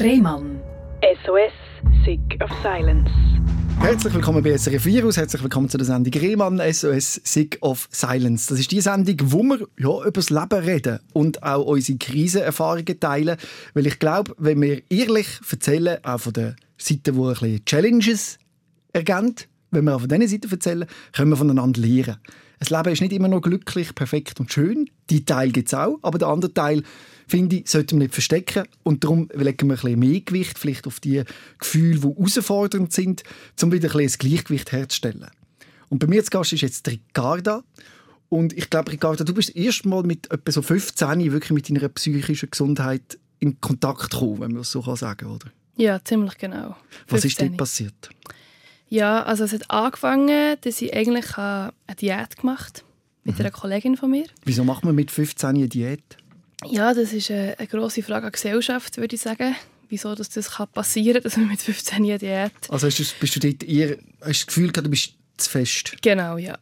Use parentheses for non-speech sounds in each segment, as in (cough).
Rehmann. SOS, Sick of Silence. Herzlich willkommen bei SRF Virus, herzlich willkommen zu der Sendung Rehmann SOS Sick of Silence. Das ist die Sendung, wo wir ja, über das Leben reden und auch unsere Krisenerfahrungen teilen. Weil ich glaube, wenn wir ehrlich erzählen, auch von der Seite, wo ein bisschen Challenges ergänzt, wenn wir auch von dieser Seite erzählen, können wir voneinander lernen. Das Leben ist nicht immer noch glücklich, perfekt und schön. Die Teil gibt es auch, aber der andere Teil finde ich, sollten wir nicht verstecken. Und darum legen wir ein bisschen mehr Gewicht vielleicht auf die Gefühle, die herausfordernd sind, um wieder ein bisschen das Gleichgewicht herzustellen. Und bei mir zu Gast ist jetzt Ricarda. Und ich glaube, Ricarda, du bist erst mal mit etwa so 15 wirklich mit deiner psychischen Gesundheit in Kontakt gekommen, wenn man das so sagen kann, oder? Ja, ziemlich genau. 15. Was ist dort passiert? Ja, also es hat angefangen, dass ich eigentlich eine Diät gemacht habe mit mhm. einer Kollegin von mir. Wieso macht man mit 15 eine Diät? Ja, das ist eine, eine grosse Frage an Gesellschaft, würde ich sagen. Wieso dass das passieren kann, (laughs) dass man mit 15 eine Diät... Also hast du, bist du dort eher, hast du das Gefühl du bist zu fest? Genau, ja.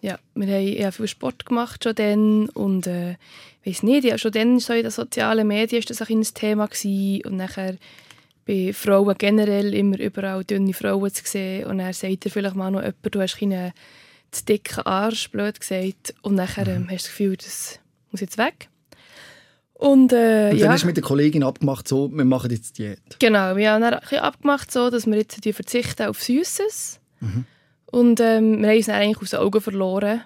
Ja, wir haben eher viel Sport gemacht schon dann und äh, ich weiß nicht, ja, schon dann so in den sozialen Medien ist das auch ein Thema gewesen. und nachher bei Frauen generell immer überall dünne Frauen zu sehen und dann sagt dir vielleicht mal noch jemand, du hast einen zu dicken Arsch, blöd gesagt, und nachher ähm, hast du das Gefühl, das muss jetzt weg. Und, äh, und dann ja. hast du mit der Kollegin abgemacht, so, wir machen jetzt Diät. Genau, wir haben dann abgemacht, so, dass wir jetzt verzichten auf Süßes. Mhm. Und ähm, wir haben uns dann eigentlich aus den Augen verloren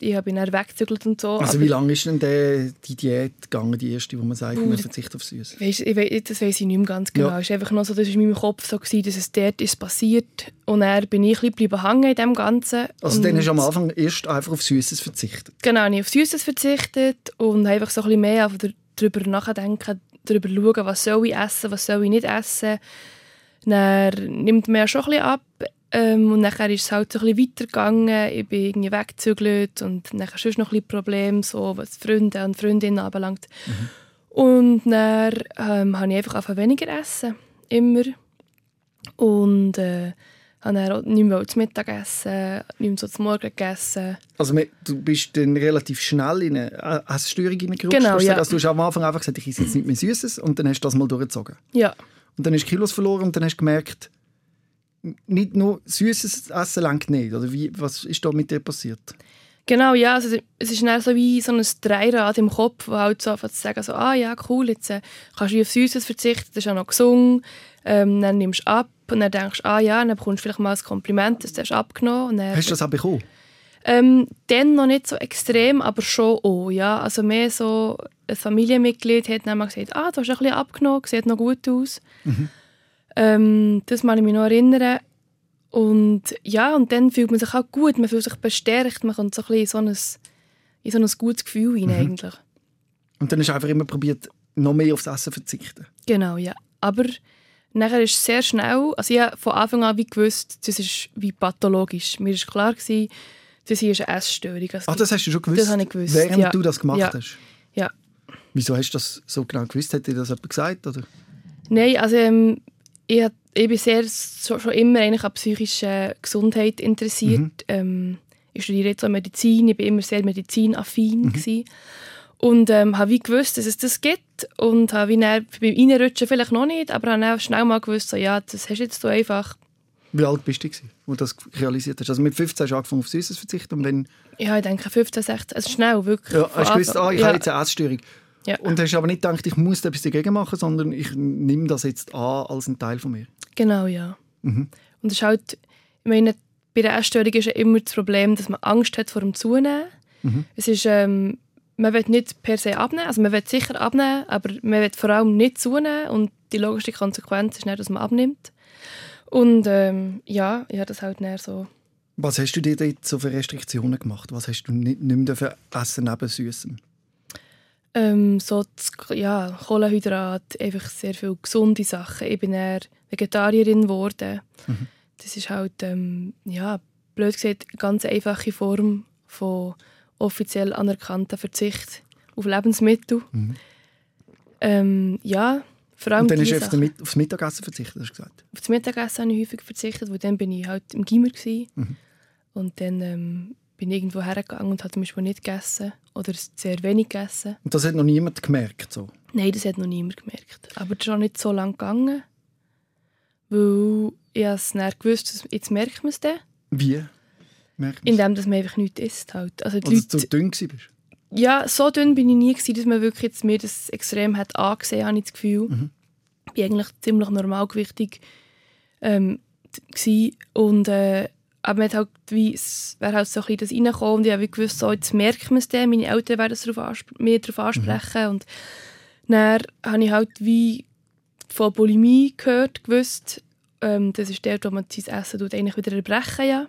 ich habe ihn dann weggezügelt und so. Also wie lange ist denn der, die Diät gegangen, die erste, wo man sagt, man verzichtet auf Süß? Das weiß ich nicht mehr ganz genau. Ja. Es war einfach noch so, das war in meinem Kopf so, gewesen, dass es dort ist passiert und dann bin ich ein bisschen hängen in dem Ganzen. Also dann hast du am Anfang erst einfach auf Süßes verzichtet? Genau, ich auf Süßes verzichtet und einfach so ein bisschen mehr darüber nachdenken, darüber schauen, was soll ich essen, was soll ich nicht essen. Dann nimmt man ja schon ein bisschen ab ähm, und nachher ist es halt so ein bisschen weitergegangen. Ich bin irgendwie weggezügelt und nachher schon noch ein bisschen Probleme, so, was Freunde und Freundinnen anbelangt. Mhm. Und dann ähm, habe ich einfach weniger essen. Immer. Und äh, habe dann auch nicht mehr zum Mittag essen, nicht mehr so zum Morgen gegessen. Also du bist dann relativ schnell in eine Essstörung hineingerutscht? Genau, ja. Also, du hast am Anfang einfach gesagt, ich esse jetzt nicht mehr Süßes und dann hast du das mal durchgezogen? Ja. Und dann hast du Kilos verloren und dann hast du gemerkt, nicht nur süßes Essen langt nicht. Oder wie, was ist da mit dir passiert? Genau, ja, also es ist dann so wie so ein Dreirad im Kopf, wo halt so zu sagen, so, ah ja, cool, jetzt äh, kannst du auf Süßes verzichten, das ist auch noch gesungen, ähm, dann nimmst du ab und dann denkst du, ah ja, dann bekommst du vielleicht mal ein Kompliment, dass du hast abgenommen. Dann, hast du das auch bekommen? Ähm, dann noch nicht so extrem, aber schon auch, ja. Also mehr so ein Familienmitglied hat dann mal gesagt, ah, du hast ein bisschen abgenommen, sieht noch gut aus. Mhm. Ähm, das kann ich mich noch erinnern. Und ja, und dann fühlt man sich auch gut, man fühlt sich bestärkt, man kommt so ein in so ein, in so ein gutes Gefühl hinein mhm. eigentlich. Und dann hast du einfach immer probiert, noch mehr aufs Essen zu verzichten? Genau, ja. Aber nachher ist es sehr schnell, also ich habe von Anfang an wie gewusst, das ist wie pathologisch. Mir war klar, gewesen, das hier ist eine Essstörung. Also Ach, das hast du schon gewusst? Das habe ich gewusst, Während ja. du das gemacht ja. hast? Ja. Wieso hast du das so genau gewusst? Hat dir das jemand gesagt? Oder? Nein, also ähm, ich, ich bin sehr, so, schon immer eigentlich an psychischer Gesundheit interessiert. Mhm. Ähm, ich studiere jetzt auch Medizin, ich war immer sehr medizinaffin. Mhm. Und ähm, habe wie gewusst, dass es das gibt. Und habe wie dann, beim Reinrutschen vielleicht noch nicht, aber habe dann schnell mal gewusst, so, ja, das hast jetzt du einfach. Wie alt bist du, als du das realisiert hast? Also mit 15 hast du angefangen auf Süßes verzichten und dann... Ja, ich denke 15, 16, also schnell, wirklich. Ja, hast du gewusst, ah, ich ja. habe jetzt eine Essstörung. Ja. Und hast aber nicht gedacht, ich muss etwas dagegen machen, sondern ich nehme das jetzt an als ein Teil von mir. Genau, ja. Mhm. Und es ist halt, ich meine, bei der Essstörung ist ja immer das Problem, dass man Angst hat vor dem Zunehmen. Mhm. Es ist, ähm, man will nicht per se abnehmen, also man will sicher abnehmen, aber man will vor allem nicht zunehmen und die logische Konsequenz ist nicht, dass man abnimmt. Und ähm, ja, ich habe das halt näher so. Was hast du dir dort so für Restriktionen gemacht? Was hast du nicht, nicht mehr essen neben Süßem? Ähm, so das, ja, Kohlenhydrat, einfach sehr viele gesunde Sachen. Ich bin eher Vegetarierin geworden. Mhm. Das ist halt, ähm, ja, blöd gesagt, eine ganz einfache Form von offiziell anerkannter Verzicht auf Lebensmittel. Mhm. Ähm, ja, vor allem Und dann hast du auf Mit aufs Mittagessen verzichtet, hast du gesagt? Auf das Mittagessen habe ich häufig verzichtet, weil dann bin ich halt im Gimmer mhm. Und dann ähm, bin ich irgendwo hergegangen und habe zum Beispiel nicht gegessen. Oder sehr wenig gegessen. Und das hat noch niemand gemerkt? So. Nein, das hat noch niemand gemerkt. Aber das ist auch nicht so lange gegangen, weil ich es dann gewusst jetzt merkt man es dann, Wie? Merkt man's? indem dass man einfach nichts isst. Halt. Also die Oder dass Leute, du dünn gewesen bist? ja, so dünn bin ich nie, gewesen, dass man wirklich jetzt mir das extrem hat angesehen, habe ich das Gefühl. Mhm. Ich war eigentlich ziemlich normalgewichtig ähm, und äh, aber man hat halt wie, es wäre halt so ein bisschen das reingekommen und ich habe wie gewusst, so, jetzt merkt man es dann, meine Eltern werden es darauf mir darauf ansprechen und dann habe ich halt wie von Bulimie gehört, gewusst, ähm, das ist der, wo man sein Essen tut, eigentlich wieder erbrechen ja.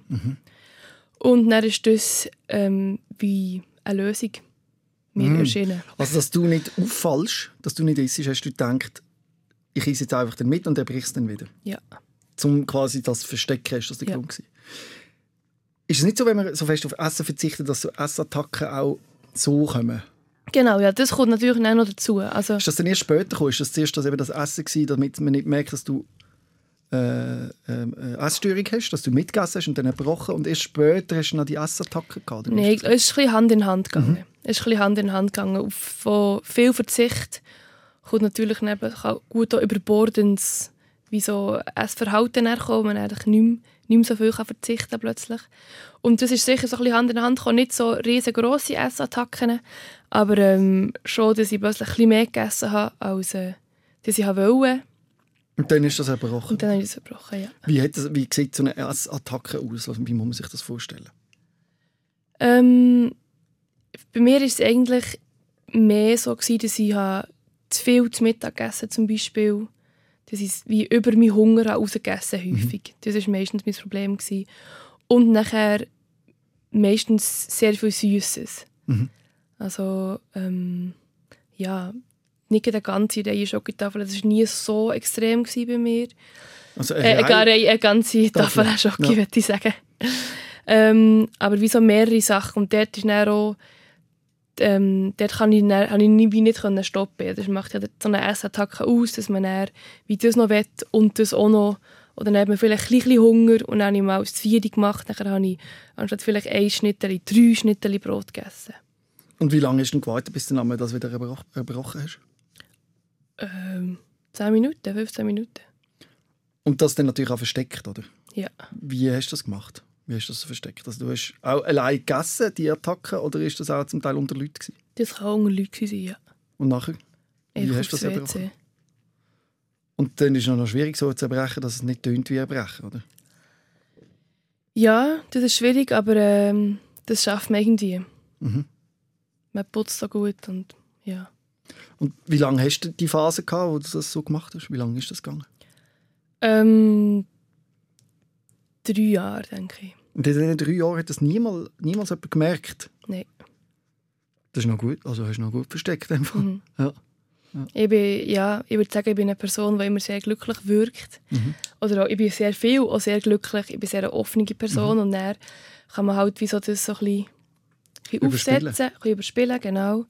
Und dann ist das ähm, wie eine Lösung mir Mhm. erschienen. Also, dass du nicht auffallst, dass du nicht isst, hast du gedacht, ich esse jetzt einfach dann mit und er bricht es dann wieder. Ja. Zum quasi das Verstecken ist das der Ja. Grund gewesen. Ist es nicht so, wenn man so fest auf Essen verzichtet, dass so Essattacken auch so kommen? Genau, ja, das kommt natürlich auch noch dazu. Also, Ist das dann erst später gekommen? Ist das zuerst das, eben das Essen gewesen, damit man nicht merkt, dass du äh, ähm, äh, Essstörung hast, dass du mitgegessen hast und dann erbrochen und erst später hast du noch die Essattacken gehabt? Nein, es ist ein bisschen Hand in Hand gegangen. Es ist ein bisschen Hand in Hand gegangen. Auf von viel Verzicht kommt natürlich neben, kann gut auch überbordendes wie so ein Verhalten herkommen, man eigentlich nicht mehr, nicht mehr so viel kann verzichten plötzlich. Und das ist sicher so ein bisschen Hand in Hand gekommen. Nicht so riesengroße Essattacken, aber ähm, schon, dass ich plötzlich ein bisschen mehr gegessen habe, als äh, dass ich habe wollte. Und dann ist das erbrochen. Und dann habe ich das verbrochen, ja. Wie, hat das, wie sieht so eine Essattacke aus? Also, wie muss man sich das vorstellen? Ähm, bei mir war es eigentlich mehr so, gewesen, dass ich habe zu viel zu Mittag gegessen zum Beispiel. Dass ich wie über meinen Hunger rausgegessen häufig. Das war meistens mein Problem. Gewesen. Und nachher meistens sehr viel Süßes. Mhm. Also, ähm, ja, nicht eine ganze Reihe Schokotafel. Das war nie so extrem bei mir. Also, Äh, eine, eine, eine ganze Tafel. Tafel Schoki, Ja. würde ich sagen. ähm, aber wie so mehrere Sachen. Und dort ist dann auch, ähm, dort kann ich, dann, ich nicht können stoppen. Das macht ja so eine Essattacke aus, dass man dann wie das noch will und das auch noch. Oder dann hat man vielleicht ein bisschen Hunger und dann habe ich mal das Vierde gemacht. Dann habe ich anstatt vielleicht ein Schnitteli, drei Schnitteli Brot gegessen. Und wie lange hast du denn gewartet, bis du das wieder erbroch erbrochen hast? Ähm, 10 Minuten, 15 Minuten. Und das dann natürlich auch versteckt, oder? Ja. Wie hast du das gemacht? Wie hast du das versteckt? Also, du hast auch allein gegessen, die Attacken, oder ist das auch zum Teil unter Leuten gewesen? Das kann auch unter Leute sein, ja. Und nachher? Wie Einfach hast du das erbrochen? Und dann ist es noch schwierig so zu erbrechen, dass es nicht tönt wie erbrechen, oder? Ja, das ist schwierig, aber ähm, das schafft man irgendwie. Mhm. Man putzt so gut und ja. Und wie lange hast du die Phase gehabt, wo du das so gemacht hast? Wie lange ist das gegangen? Ähm, drei Jahre, denke ich. Und in diesen drei Jahren hat das niemals, niemals jemand gemerkt? Nein. Das ist noch gut, also hast du noch gut versteckt. Einfach. Mhm. Ja. Ich, bin, ja, ich würde sagen, ich bin eine Person, die immer sehr glücklich wirkt. Mhm. Oder auch, ich bin sehr viel, auch sehr glücklich. Ich bin sehr eine offene Mhm. Person und dann kann man halt wie so das so ein bisschen, ein bisschen Überspielen. aufsetzen, ein bisschen überspielen, genau.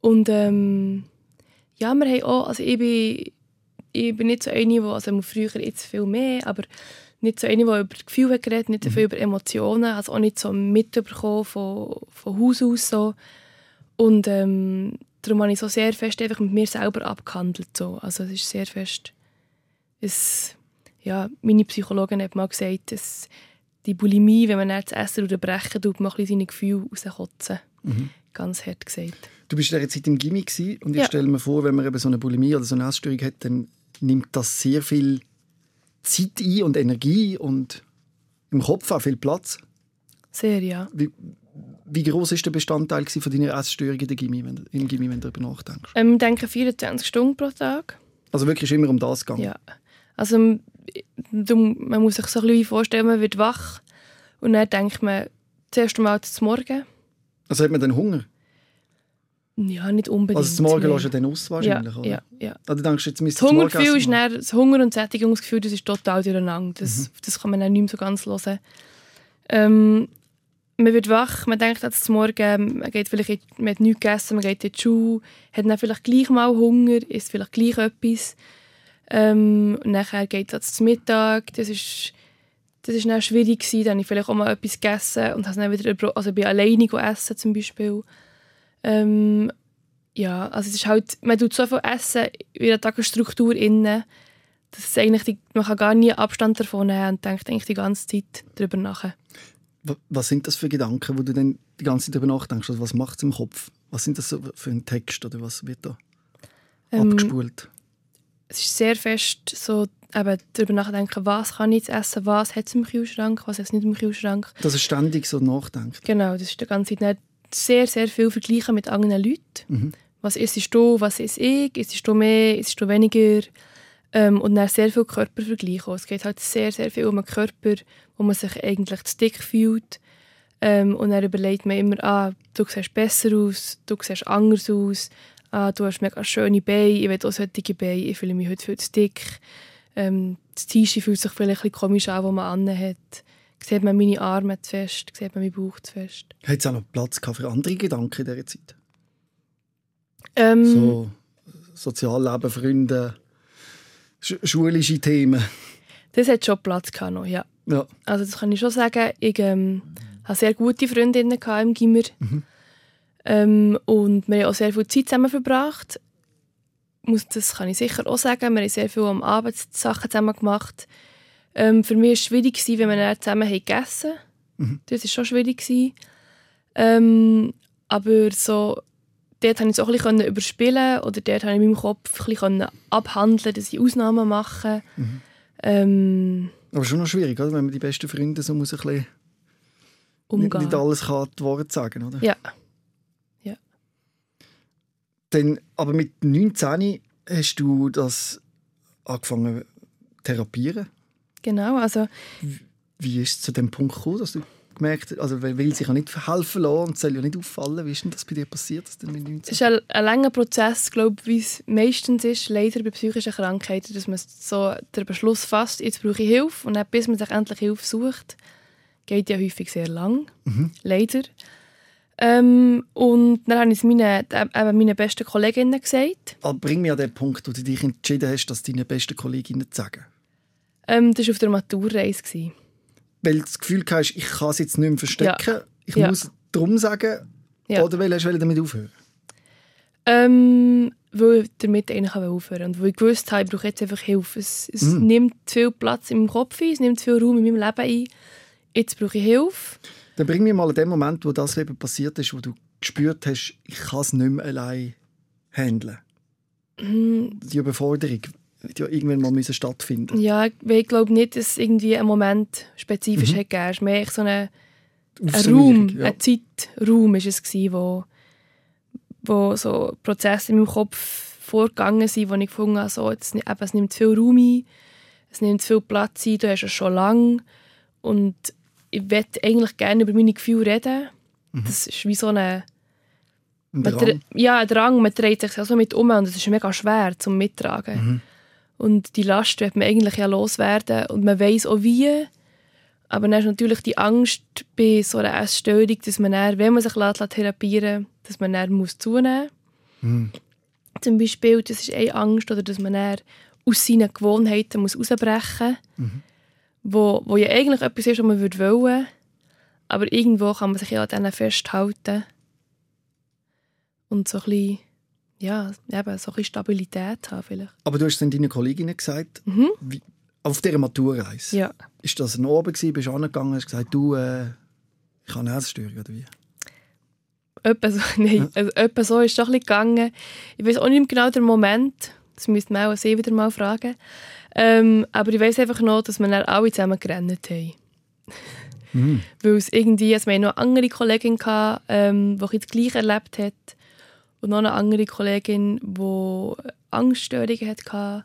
Und ähm, ja, wir haben auch, also ich bin, ich bin nicht so eine, die, also früher jetzt viel mehr, aber nicht so eine, die über Gefühle geredet, nicht so viel über Emotionen, also auch nicht so mitbekommen von, von Haus aus so. Und ähm, darum habe ich so sehr fest einfach mit mir selber abgehandelt. So. Also es ist sehr fest... Es, ja, meine Psychologin hat mal gesagt, dass die Bulimie, wenn man dann das Essen oder brechen tut, man ein bisschen seine Gefühle rauskotzen. Mhm. Ganz hart gesagt. Du bist in dieser Zeit im Gimmick und ich Ja. stelle mir vor, wenn man eben so eine Bulimie oder so eine Essstörung hat, dann nimmt das sehr viel Zeit ein und Energie und im Kopf auch viel Platz. Sehr, ja. Wie, wie groß ist der Bestandteil von deiner Essstörung in der Gimmi, wenn, du- im Gimmi, wenn du darüber nachdenkst? Ähm, ich denke 24 Stunden pro Tag. Also wirklich ist immer um das gegangen. Ja. Also man muss sich so ein bisschen vorstellen, man wird wach und dann denkt man zuerst einmal zum Morgen. Also hat man dann Hunger? Ja, nicht unbedingt. Also zum Morgen lässt du dann aus wahrscheinlich, ja, oder? ja, ja. Oder denkst du, jetzt müsste Das Hungergefühl ist dann, das Hunger- und Sättigungsgefühl, das ist total durcheinander. Das, Mhm. das kann man dann nicht mehr so ganz hören. Ähm, man wird wach, man denkt jetzt zum Morgen, man, geht vielleicht in, man hat nichts gegessen, man geht in die Schule, hat dann vielleicht gleich mal Hunger, isst vielleicht gleich etwas. Ähm, und nachher geht es zum Mittag, das ist, das ist dann schwierig gewesen, dann habe ich vielleicht auch mal etwas gegessen und habe es dann wieder, also ich bin alleine essen zum Beispiel. Ähm, ja, also es ist halt, man tut so viel Essen in der Tagesstruktur inne, dass es eigentlich die, man kann gar nie Abstand davon nehmen und denkt eigentlich die ganze Zeit darüber nach. Wa- Was sind das für Gedanken, wo du dann die ganze Zeit darüber nachdenkst? Also was macht es im Kopf? Was sind das für ein Text oder was wird da Ähm, abgespult? es ist sehr fest so eben darüber nachdenken, was kann ich jetzt essen, was hat es im Kühlschrank, was hat es nicht im Kühlschrank. Dass er ständig so nachdenkt. Genau, das ist die ganze Zeit nicht sehr, sehr viel vergleichen mit anderen Leuten. Mhm. Was isst du, was isst ich, isst du mehr, isst du weniger? Ähm, und dann sehr viel Körpervergleich. auch. Es geht halt sehr, sehr viel um den Körper, wo man sich eigentlich zu dick fühlt. Ähm, und dann überlegt man immer, ah, du siehst besser aus, du siehst anders aus, ah, du hast mega schöne Beine, ich will auch solche Beine, ich fühle mich heute viel zu dick. Ähm, das T-Shirt fühlt sich vielleicht ein bisschen komisch an, das man anhat. Sieht man meine Arme zu fest, sieht man meinen Bauch zu fest. Hat es auch noch Platz für andere Gedanken in dieser Zeit? Ähm, So Sozialleben, Freunde, sch schulische Themen. Das hat schon Platz gehabt noch, ja. Ja. Also das kann ich schon sagen. Ich ähm, hatte sehr gute Freundinnen im Gimmer. Ähm, und wir haben auch sehr viel Zeit zusammen verbracht. Muss, das kann ich sicher auch sagen. Wir haben sehr viel am Abend Sachen zusammen gemacht. Ähm, für mich war es schwierig, gewesen, wenn wir dann zusammen haben gegessen haben. Das war schon schwierig. Gewesen. Ähm, aber so, dort konnte ich es auch ein bisschen überspielen oder dort konnte ich in meinem Kopf ein bisschen abhandeln, dass ich Ausnahmen mache. Ähm, Aber schon noch schwierig, oder? wenn man die besten Freunde so muss ein bisschen nicht, umgehen. nicht alles kann die Worte sagen. Oder? Ja. Dann, aber mit 19 hast du das angefangen zu therapieren. Genau, also Wie ist es zu dem Punkt gekommen, dass du gemerkt hast, also weil will sich ja nicht helfen lassen und soll ja nicht auffallen. Wie ist denn das bei dir passiert, 19 es ist ein, ein langer Prozess, glaube ich, wie es meistens ist, leider bei psychischen Krankheiten, dass man so den Beschluss fasst, jetzt brauche ich Hilfe und dann, bis man sich endlich Hilfe sucht, geht ja häufig sehr lang, leider. Ähm, und dann habe ich es meinen, eben meinen besten Kolleginnen gesagt. Aber bring mir an den Punkt, wo du dich entschieden hast, das deinen besten Kolleginnen zu sagen. Ähm, das war auf der Maturreise. gewesen. Weil du das Gefühl hast, ich kann es jetzt nicht mehr verstecken, ich Ja. muss drum sagen, Ja. oder weil hast du damit aufhören Ähm, weil ich damit eigentlich aufhören Und weil ich gewusst habe, ich brauche jetzt einfach Hilfe. Es, es Mm. nimmt viel Platz in meinem Kopf ein, es nimmt viel Raum in meinem Leben ein. Jetzt brauche ich Hilfe. Dann bring mir mal an den Moment, wo das eben passiert ist, wo du gespürt hast, ich kann es nicht mehr allein handeln. Hm, Die Überforderung wird ja irgendwann mal müssen stattfinden. Ja, ich glaube nicht, dass es irgendwie einen Moment spezifisch Mhm. hat gegeben. Es war mehr so eine, ein Raum, ja. ein Zeitraum ist es gewesen, wo, wo so Prozesse in meinem Kopf vorgegangen sind, wo ich gefunden habe, so, jetzt, eben, es nimmt viel Raum ein, es nimmt viel Platz ein, du hast es schon lange und ich möchte eigentlich gerne über meine Gefühle reden. Mhm. Das ist wie so eine Ein Drang. ja, ein Drang, man dreht sich so mit um und es ist mega schwer zum Mittragen. Mhm. Und die Last wird man eigentlich ja loswerden und man weiß auch wie. Aber dann ist natürlich die Angst bei so einer Essstörung, dass man dann, wenn man sich lässt, therapieren dass man dann muss zunehmen Mhm. Zum Beispiel, das ist eine Angst, oder dass man dann aus seinen Gewohnheiten muss rausbrechen muss, wo, wo ja eigentlich etwas ist, was man würde wollen, aber irgendwo kann man sich ja an denen festhalten und so ein bisschen, ja, eben, so ein Stabilität haben vielleicht. Aber du hast dann deinen Kolleginnen gesagt, Mhm. wie, auf dieser Maturreise. Ja. Ist das ein Abend gewesen, bist du angegangen und hast gesagt, du, äh, ich habe eine Essstörung oder wie? Etwa so, (laughs) nein, also, etwa so ist es doch ein bisschen gegangen. Ich weiß auch nicht genau den Moment. Das müsste man auch sie wieder mal fragen. Ähm, aber ich weiß einfach noch, dass wir dann alle zusammen gerannt haben. (laughs) Weil es irgendwie, also wir noch eine andere Kollegin, gehabt, ähm, die das Gleiche erlebt hat. Und noch eine andere Kollegin, die Angststörungen hatte.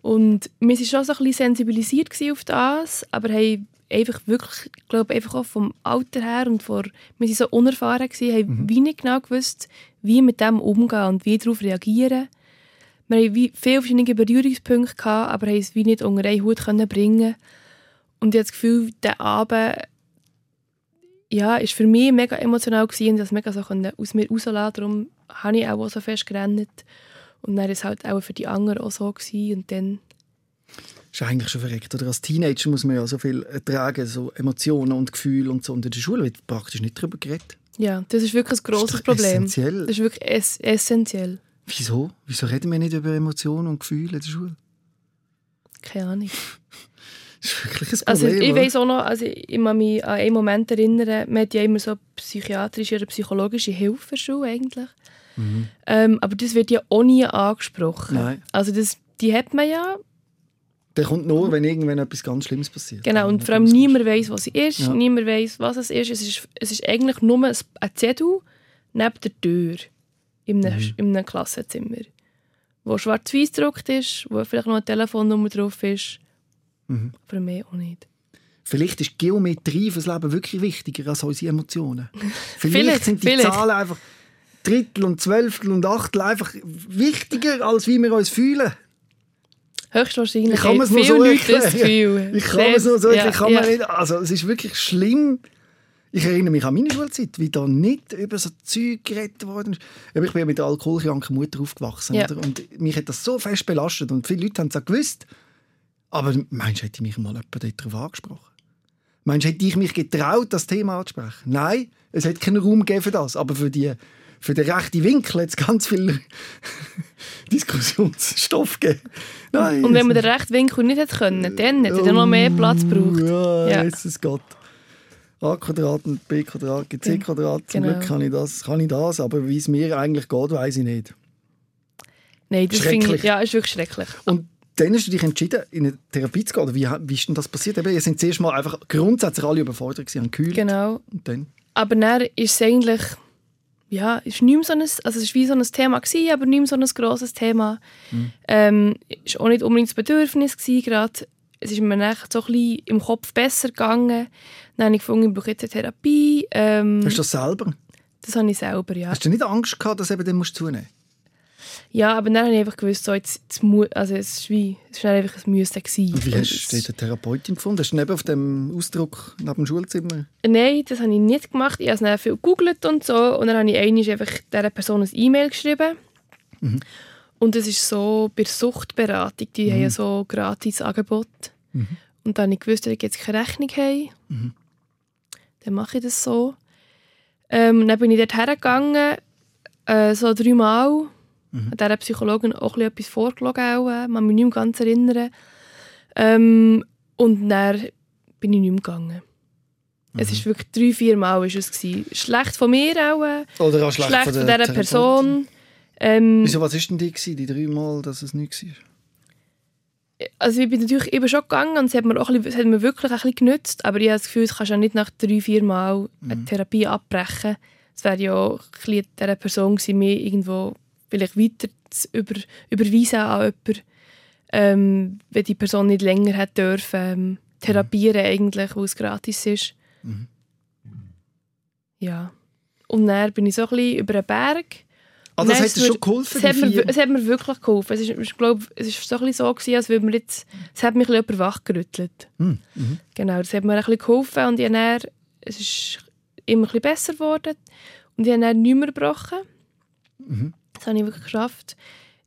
Und wir waren schon so ein bisschen sensibilisiert auf das, aber haben einfach wirklich, ich glaube einfach auch vom Alter her und vor, wir waren so unerfahren gewesen, haben wie nicht genau gewusst, wie mit dem umgehen und wie darauf reagieren. Wir hatten viele verschiedene Berührungspunkte, gehabt, aber haben es wie nicht unter einen Hut können bringen Und ich habe das Gefühl, der Abend ja, ist für mich mega emotional gewesen und ich es mega so aus mir rauslassen. Darum habe ich auch so fest gerannt. Und dann war es halt auch für die anderen auch so. Gewesen. Und dann, ist eigentlich schon verreckt. Oder als Teenager muss man ja so viel ertragen, so Emotionen und Gefühle und so. Und in der Schule wird praktisch nicht darüber geredet. Ja, das ist wirklich ein grosses doch Problem. essentiell. Das ist wirklich ess essentiell. Wieso? Wieso reden wir nicht über Emotionen und Gefühle in der Schule? Keine Ahnung. (laughs) Das ist wirklich ein Also Problem. ich oder? weiß auch noch, also ich kann mich an einen Moment erinnern, man hat ja immer so psychiatrische oder psychologische Hilfe für Schule eigentlich. Ähm, aber das wird ja auch nie angesprochen. Mhm. Nein. Also das, die hat man ja, Der kommt nur, wenn irgendwann etwas ganz Schlimmes passiert. genau, und vor allem niemand weiß, was sie ist, Ja. niemand weiß, was es ist. Es ist, es ist eigentlich nur ein ein Zettel neben der Tür in einem, Mhm. in einem Klassenzimmer, wo schwarz-weiß gedruckt ist, wo vielleicht noch eine Telefonnummer drauf ist, Mhm. aber mehr auch nicht. Vielleicht ist Geometrie fürs Leben wirklich wichtiger als unsere Emotionen. (laughs) Vielleicht, Vielleicht, sind die vielleicht. Zahlen einfach Drittel und Zwölftel und Achtel einfach wichtiger, als wie wir uns fühlen. Höchstwahrscheinlich Ich kann haben nur so Leute das erklären. Gefühl. Ich kann mir so sagen, Ja, ich kann ja. nicht, also es ist wirklich schlimm. Ich erinnere mich an meine Schulzeit, wie da nicht über so Zeug geredet worden ist. Ich bin ja mit einer alkoholkranken Mutter aufgewachsen. Ja. Und mich hat das so fest belastet. Und viele Leute haben es auch gewusst. Aber meinst du, hätte ich mich mal jemand darauf angesprochen? Meinst du, hätte ich mich getraut, das Thema anzusprechen? Nein, es hat keinen Raum gegeben für das. Aber für, die, für den rechten Winkel hat es ganz viel (laughs) Diskussionsstoff gegeben. Nein, Und wenn man den rechten Winkel nicht hätte können, dann hätte er noch mehr Platz gebraucht. Ja, Ja. Jesus Gott. A Quadrat und B Quadrat gibt C Quadrat. Zum Genau. Glück kann ich, das, kann ich das, aber wie es mir eigentlich geht, weiß ich nicht. Nein, das finde ich, Schrecklich. ja, ist wirklich schrecklich. Und dann hast du dich entschieden, in eine Therapie zu gehen. Oder wie, wie ist denn das passiert? Eben, ihr sind zuerst mal einfach grundsätzlich alle überfordert gewesen, haben gekühlt. Genau. Und dann? Aber dann ist es eigentlich, ja, ist nicht mehr so ein, also es war wie so ein Thema, gewesen, aber nicht mehr so ein grosses Thema. Mhm. Ähm, es war auch nicht unbedingt das Bedürfnis gewesen, gerade. Es ist mir dann so ein bisschen im Kopf besser gegangen. Dann habe ich gefunden, ich brauche jetzt eine Therapie. Ähm, Hast du das selber? das habe ich selber, ja. Hast du nicht Angst gehabt, dass eben dann musst du zunehmen Ja, aber dann habe ich einfach gewusst, so jetzt, jetzt also es ist wie, es ist dann einfach ein Müssen gewesen. Wie hast du eine Therapeutin gefunden? Hast du neben auf dem Ausdruck neben dem Schulzimmer? Nein, das habe ich nicht gemacht. Ich habe es dann viel gegoogelt und so. Und dann habe ich einmal einfach dieser Person ein E-Mail geschrieben. Und es ist so bei der Suchtberatung, die haben ja so gratis Angebot. Und dann habe ich gewusst, dass ich jetzt keine Rechnung habe. Dann mache ich das so. Ähm, dann bin ich dort hergegangen, äh, so dreimal. Mhm. Hat dieser Psychologin auch etwas vorgeschlagen. Auch, äh, man mich nicht mehr ganz erinnern. Ähm, und dann bin ich nicht mehr gegangen. Es ist wirklich drei, vier Mal ist es gewesen. Schlecht von mir auch, äh, Oder auch schlecht, schlecht, von der dieser? Person. Ähm, Wieso, was war denn die, gewesen, die drei Mal, dass es nicht war? also ich bin natürlich eben schon gegangen und es hat mir, auch ein bisschen, es hat mir wirklich ein bisschen genützt, aber ich habe das Gefühl, es kannst ja nicht nach drei, vier Mal eine Therapie abbrechen. Es wäre ja auch ein bisschen dieser Person gewesen, mir irgendwo vielleicht weiter zu über, überweisen an jemanden, ähm, wenn die Person nicht länger hätte dürfen ähm, therapieren eigentlich, weil es gratis ist. Ja. Und dann bin ich so ein bisschen über den Berg Also das hat es dir schon geholfen, es hat, mir, es hat mir wirklich geholfen. Es ist, ich glaube, es ist so, ein bisschen so gewesen, als würde mir jetzt, es hat mich ein bisschen wachgerüttelt. Hm, mhm. Genau, das hat mir ein bisschen geholfen und ich dann, es ist immer ein bisschen besser geworden und ich habe dann nicht mehr gebrochen. Mhm. Das habe ich wirklich geschafft.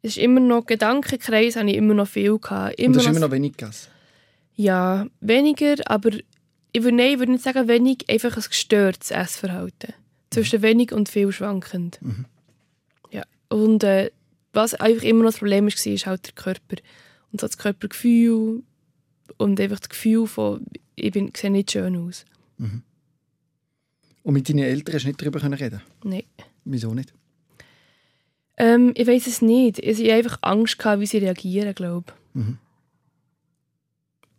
Es ist immer noch Gedankenkreis, habe ich immer noch viel gehabt. Immer Und hast noch, immer noch wenig gegessen. Ja, weniger, aber ich würde, nein, ich würde nicht sagen wenig, einfach ein gestörtes Essverhalten. Zwischen wenig und viel schwankend. Ja. Und äh, was einfach immer noch das Problem war, ist halt der Körper. Und so das Körpergefühl und einfach das Gefühl von, ich bin, sehe nicht schön aus. Und mit deinen Eltern hast du nicht darüber reden Nein. Wieso nicht? Ähm, ich weiß es nicht. Ich hatte einfach Angst, gehabt, wie sie reagieren, glaube ich. Mhm.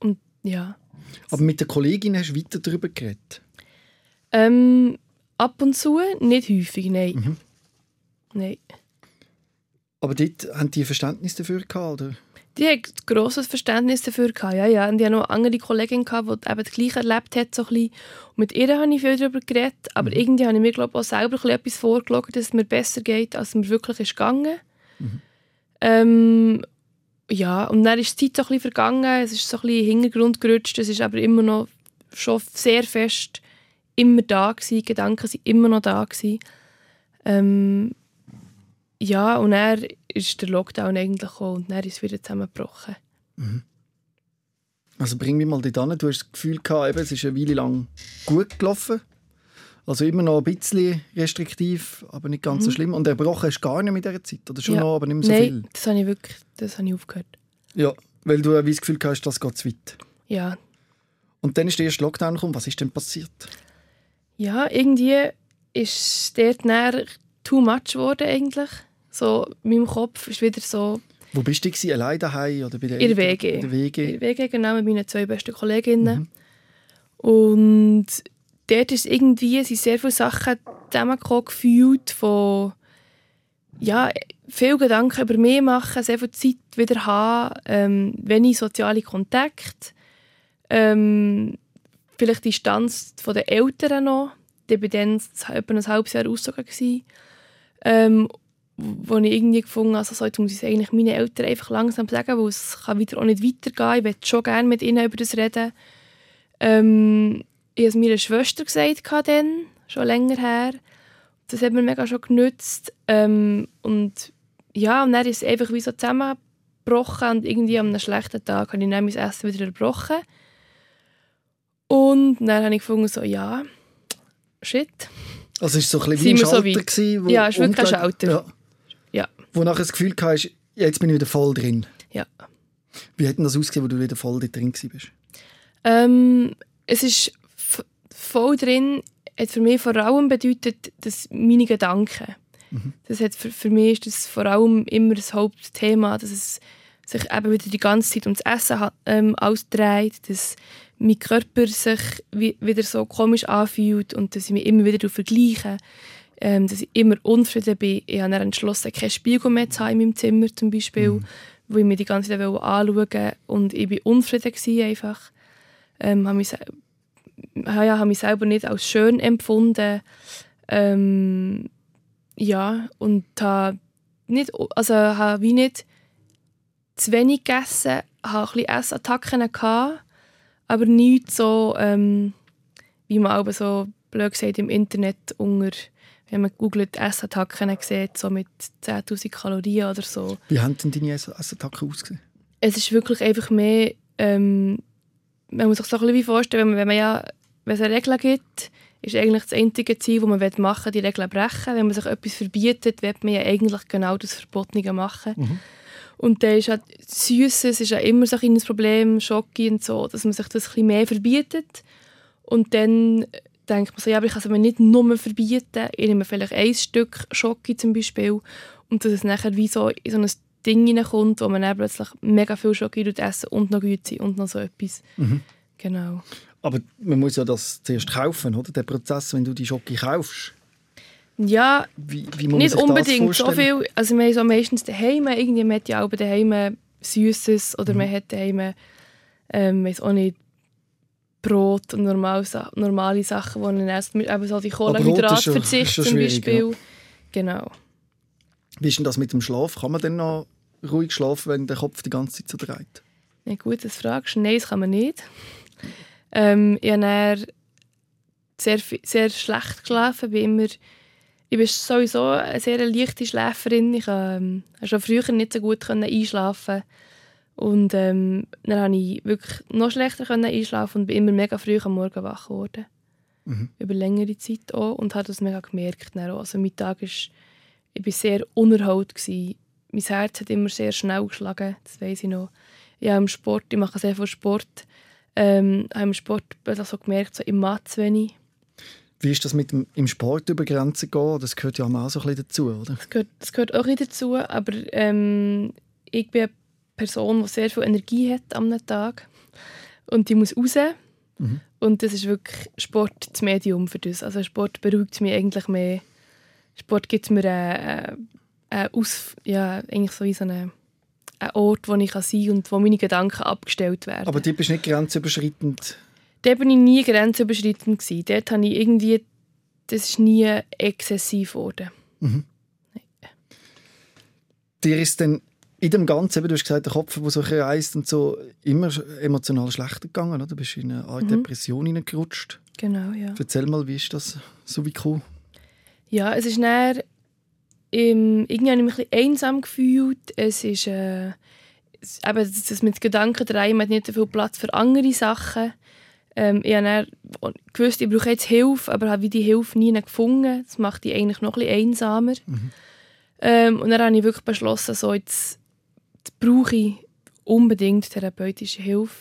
Und ja. Aber mit der Kollegin hast du weiter darüber geredet. Ähm, ab und zu, nicht häufig, nein. Mhm. Nein. Aber dort haben die Verständnis dafür gehabt, oder? Die hat grosses Verständnis dafür gehabt, ja, ja. Und die hatte noch andere Kollegin, gehabt, die eben das Gleiche erlebt hat, so ein bisschen. Und mit ihr habe ich viel darüber geredet, aber irgendwie habe ich mir, glaube ich, auch selber ein bisschen etwas vorgeschlagen, dass es mir besser geht, als es mir wirklich ist gegangen. Ähm, ja, und dann ist die Zeit so ein bisschen vergangen, es ist so ein bisschen in den Hintergrund gerutscht, es ist aber immer noch schon sehr fest immer da gewesen, die Gedanken sind immer noch da gewesen. Ähm, ja, und dann ist der Lockdown eigentlich gekommen und dann ist es wieder zusammengebrochen. Also bring mich mal dort an. Du hast das Gefühl gehabt, eben, es ist eine Weile lang gut gelaufen. Also immer noch ein bisschen restriktiv, aber nicht ganz so schlimm. Und erbrochen hast du gar nicht mit dieser Zeit? Oder schon Mhm. Ja. noch, aber nicht mehr so Nein, viel? das habe ich wirklich das habe ich aufgehört. Ja, weil du das Gefühl hast, das geht zu weit. Ja, Und dann ist der erste Lockdown gekommen. Was ist denn passiert? ja irgendwie ist dort näher too much geworden eigentlich. So, in meinem Kopf ist wieder so Wo bist du? Gewesen? Allein daheim oder bei der In der? WG. In der WG. in der WG, genau, mit meinen zwei besten Kolleginnen. Und dort ist irgendwie, sind sehr viele Sachen zusammengekommen, gefühlt von ja, viel Gedanken über mich machen, sehr viel Zeit wieder haben, ähm, wenig soziale Kontakte, ähm, vielleicht die Distanz von den Eltern noch. Ich war dann etwa ein halbes Jahr ausgezogen. gewesen. Ähm, wo ich irgendwie gefunden habe, also so, jetzt muss ich es eigentlich meinen Eltern einfach langsam sagen, weil es kann wieder auch nicht weitergehen. Ich möchte schon gerne mit ihnen über das reden. Ähm, ich habe es meiner Schwester gesagt, dann, schon länger her. Das hat mir mega schon genützt. Ähm, und ja, und dann ist es einfach wie so zusammengebrochen und irgendwie an einem schlechten Tag habe ich dann mein Essen wieder erbrochen. Und dann habe ich gefunden, so, ja, shit. Also es war so ein bisschen wie ein so Schalter. weit? gewesen, wo Ja, es ist wirklich ein Schalter. Ja, wo nachher das Gefühl hast, jetzt bin ich wieder voll drin. ja. Wie hat denn das ausgesehen, wo du wieder voll drin warst? Ähm, es ist voll drin, hat für mich vor allem bedeutet, dass meine Gedanken. Das hat für, für mich ist das vor allem immer das Hauptthema, dass es sich eben wieder die ganze Zeit ums Essen ähm, ausdreht, dass mein Körper sich wie, wieder so komisch anfühlt und dass ich mich immer wieder vergleiche, ähm, dass ich immer unzufrieden bin. Ich habe dann entschlossen, keinen Spiegel mehr zu haben in meinem Zimmer zum Beispiel, wo ich mir die ganze Zeit anschauen wollte und ich war unzufrieden gewesen einfach. Ähm, habe mich, ja, ja, habe mich selber nicht als schön empfunden. Ähm, ja, und habe nicht, also habe wie nicht zu wenig gegessen, habe ein bisschen Essattacken gehabt, aber nicht so, ähm, wie man aber so blöd gesagt im Internet unter, wenn man googelt, Essattacken sieht, so mit 10'000 Kalorien oder so. Wie haben denn deine Ess- Essattacken ausgesehen? Es ist wirklich einfach mehr, ähm, man muss sich so ein bisschen wie vorstellen, wenn man, wenn man ja, wenn es eine Regel gibt, ist eigentlich das einzige Ziel, das man machen will, die Regeln brechen. Wenn man sich etwas verbietet, will man ja eigentlich genau das Verbotene machen. Und dann ist ja Süßes ist ja immer so ein Problem, Schoki und so, dass man sich das ein bisschen mehr verbietet. Und dann denkt man so, ja, aber ich kann es mir nicht nur verbieten. Ich nehme vielleicht ein Stück Schoki zum Beispiel und dass es nachher wie so in so ein Ding reinkommt, wo man dann plötzlich mega viel Schoki essen und noch Güte und noch so etwas. Genau. Aber man muss ja das zuerst kaufen, oder? Der Prozess, wenn du die Schoki kaufst. Ja, Wie, wie nicht unbedingt so viel. Also wir haben so meistens daheim, irgendwie hat ja auch daheim Süßes oder man hat daheim, ähm, weiss auch nicht, Brot und normal, normale Sachen, wo man erst mit eben so die schon zum Beispiel. Genau. Wie ist denn das mit dem Schlaf? Kann man denn noch ruhig schlafen, wenn der Kopf die ganze Zeit so dreht? Ja, gut, das fragst du. Nein, das kann man nicht. Ähm, ich habe sehr, sehr schlecht geschlafen. Bin immer, ich bin sowieso eine sehr leichte Schläferin. Ich ähm, konnte schon früher nicht so gut können einschlafen Und ähm, dann konnte ich wirklich noch schlechter einschlafen und bin immer mega früh am Morgen wach geworden. Über längere Zeit auch. Und habe das mega gemerkt. Dann auch. Also mein Tag ist, ich war sehr unerholt. Gewesen. Mein Herz hat immer sehr schnell geschlagen, das weiß ich noch. Ja, im Sport, ich mache sehr viel Sport. Ähm, habe im Sport plötzlich so gemerkt, so, ich mache zu wenig. Wie ist das mit dem im Sport über Grenzen gehen? Das gehört ja auch so ein bisschen dazu, oder? Das gehört, das gehört auch ein bisschen dazu, aber ähm, ich bin Person, die sehr viel Energie hat am Tag. Und die muss raus. Und das ist wirklich Sport das Medium für das. Also Sport beruhigt mich eigentlich mehr. Sport gibt mir einen, einen Aus, ja, eigentlich so wie so einen, einen Ort, wo ich sein kann und wo meine Gedanken abgestellt werden. Aber du bist nicht grenzüberschreitend. Dort war ich nie grenzüberschreitend. Gewesen. Dort habe ich irgendwie, das ist nie exzessiv geworden. Dir ist denn in dem Ganzen, du hast gesagt, der Kopf, der so reist und so, immer emotional schlechter gegangen, oder? Du bist in eine Art Depression hineingerutscht. Genau, ja. Erzähl mal, wie ist das so wie cool? Ja, es ist dann, ähm, irgendwie habe ich mich ein bisschen einsam gefühlt. Es ist, äh, es, eben, das, das mit Gedanken drehen, man hat nicht so viel Platz für andere Sachen. Ähm, ich habe gewusst, ich brauche jetzt Hilfe, aber habe wie die Hilfe nie gefunden. Das macht die eigentlich noch ein bisschen einsamer. Ähm, und dann habe ich wirklich beschlossen, so jetzt brauche ich unbedingt therapeutische Hilfe.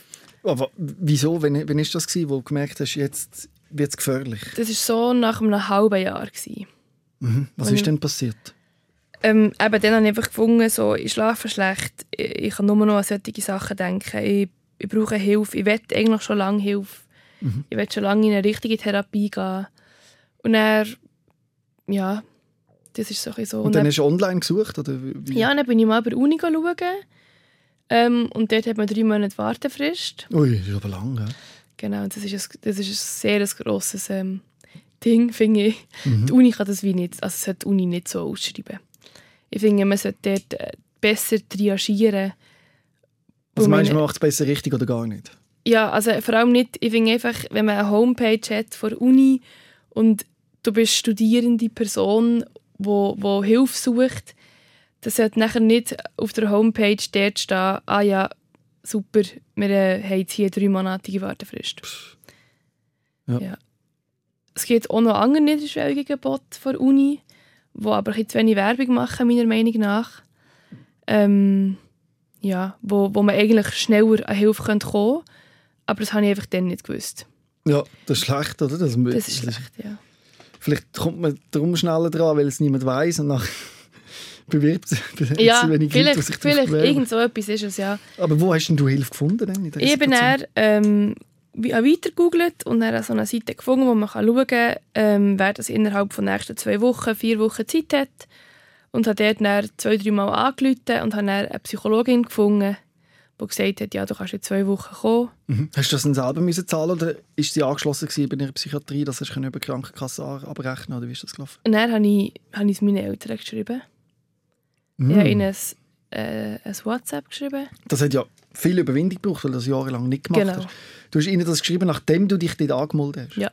Aber wieso? Wann, wann ist das gewesen, wo du gemerkt hast, jetzt wird es gefährlich? Das war so nach einem halben Jahr. Gewesen. Mhm. Was Wenn ist denn passiert? Ähm, eben dann habe ich einfach gefunden, so, ich schlafe schlecht, ich, ich kann nur noch an solche Sachen denken, ich, ich brauche Hilfe, ich will eigentlich schon lange Hilfe, ich will schon lange in eine richtige Therapie gehen. Und dann, ja, das ist so ein so. Und dann hast du online gesucht? Oder wie? ja, dann bin ich mal bei der Uni schauen ähm, und dort hat man drei Monate Wartefrist. Ui, das ist aber lang. Ja. Genau, das ist ein, das ist ein sehr ein grosses ähm, Ding, finde ich. Die Uni kann das wie nicht, also es sollte die Uni nicht so ausschreiben. Ich finde, man sollte dort äh, besser triagieren. Also meinst du, man macht es besser richtig oder gar nicht? Ja, also vor allem nicht, ich finde einfach, wenn man eine Homepage hat von der Uni und du bist studierende Person, wo, wo Hilfe sucht, dann sollte nachher nicht auf der Homepage dort stehen, ah ja, super, wir äh, haben jetzt hier drei monatige Wartefrist. Ja. Es gibt auch noch andere niederschwellige Bots von der Uni, die aber ein zu wenig Werbung machen, meiner Meinung nach. Ähm, ja, wo, wo man eigentlich schneller an Hilfe kommen könnte. Aber das habe ich einfach dann nicht gewusst. Ja, das ist schlecht, oder? Das, Das ist schlecht, ja. Vielleicht kommt man darum schneller dran, weil es niemand weiß und dann (laughs) bewirbt sich Ja, zu wenig Leute, vielleicht, sich darauf vielleicht irgend so etwas ist es, ja. Aber wo hast denn du Hilfe gefunden? Denn, in Ich bin dann ähm, weiter gegoogelt und dann so eine Seite gefunden, wo man kann schauen kann, ähm, wer das innerhalb von nächsten zwei Wochen, vier Wochen Zeit hat. Und habe dort dann zwei, drei Mal angerufen und habe dann eine Psychologin gefunden, die gesagt hat, ja, du kannst in zwei Wochen kommen. Mhm. Hast du das denn selber müssen zahlen oder ist sie angeschlossen gewesen bei ihrer Psychiatrie, dass du über die Krankenkasse an- abrechnen oder wie ist das gelaufen? Und dann habe ich, habe ich es meinen Eltern geschrieben. Mhm. Ich habe ihnen ein, äh, ein WhatsApp geschrieben. Das hat ja viel Überwindung gebraucht, weil du das jahrelang nicht gemacht Genau. hast. Du hast ihnen das geschrieben, nachdem du dich dort angemeldet hast. Ja.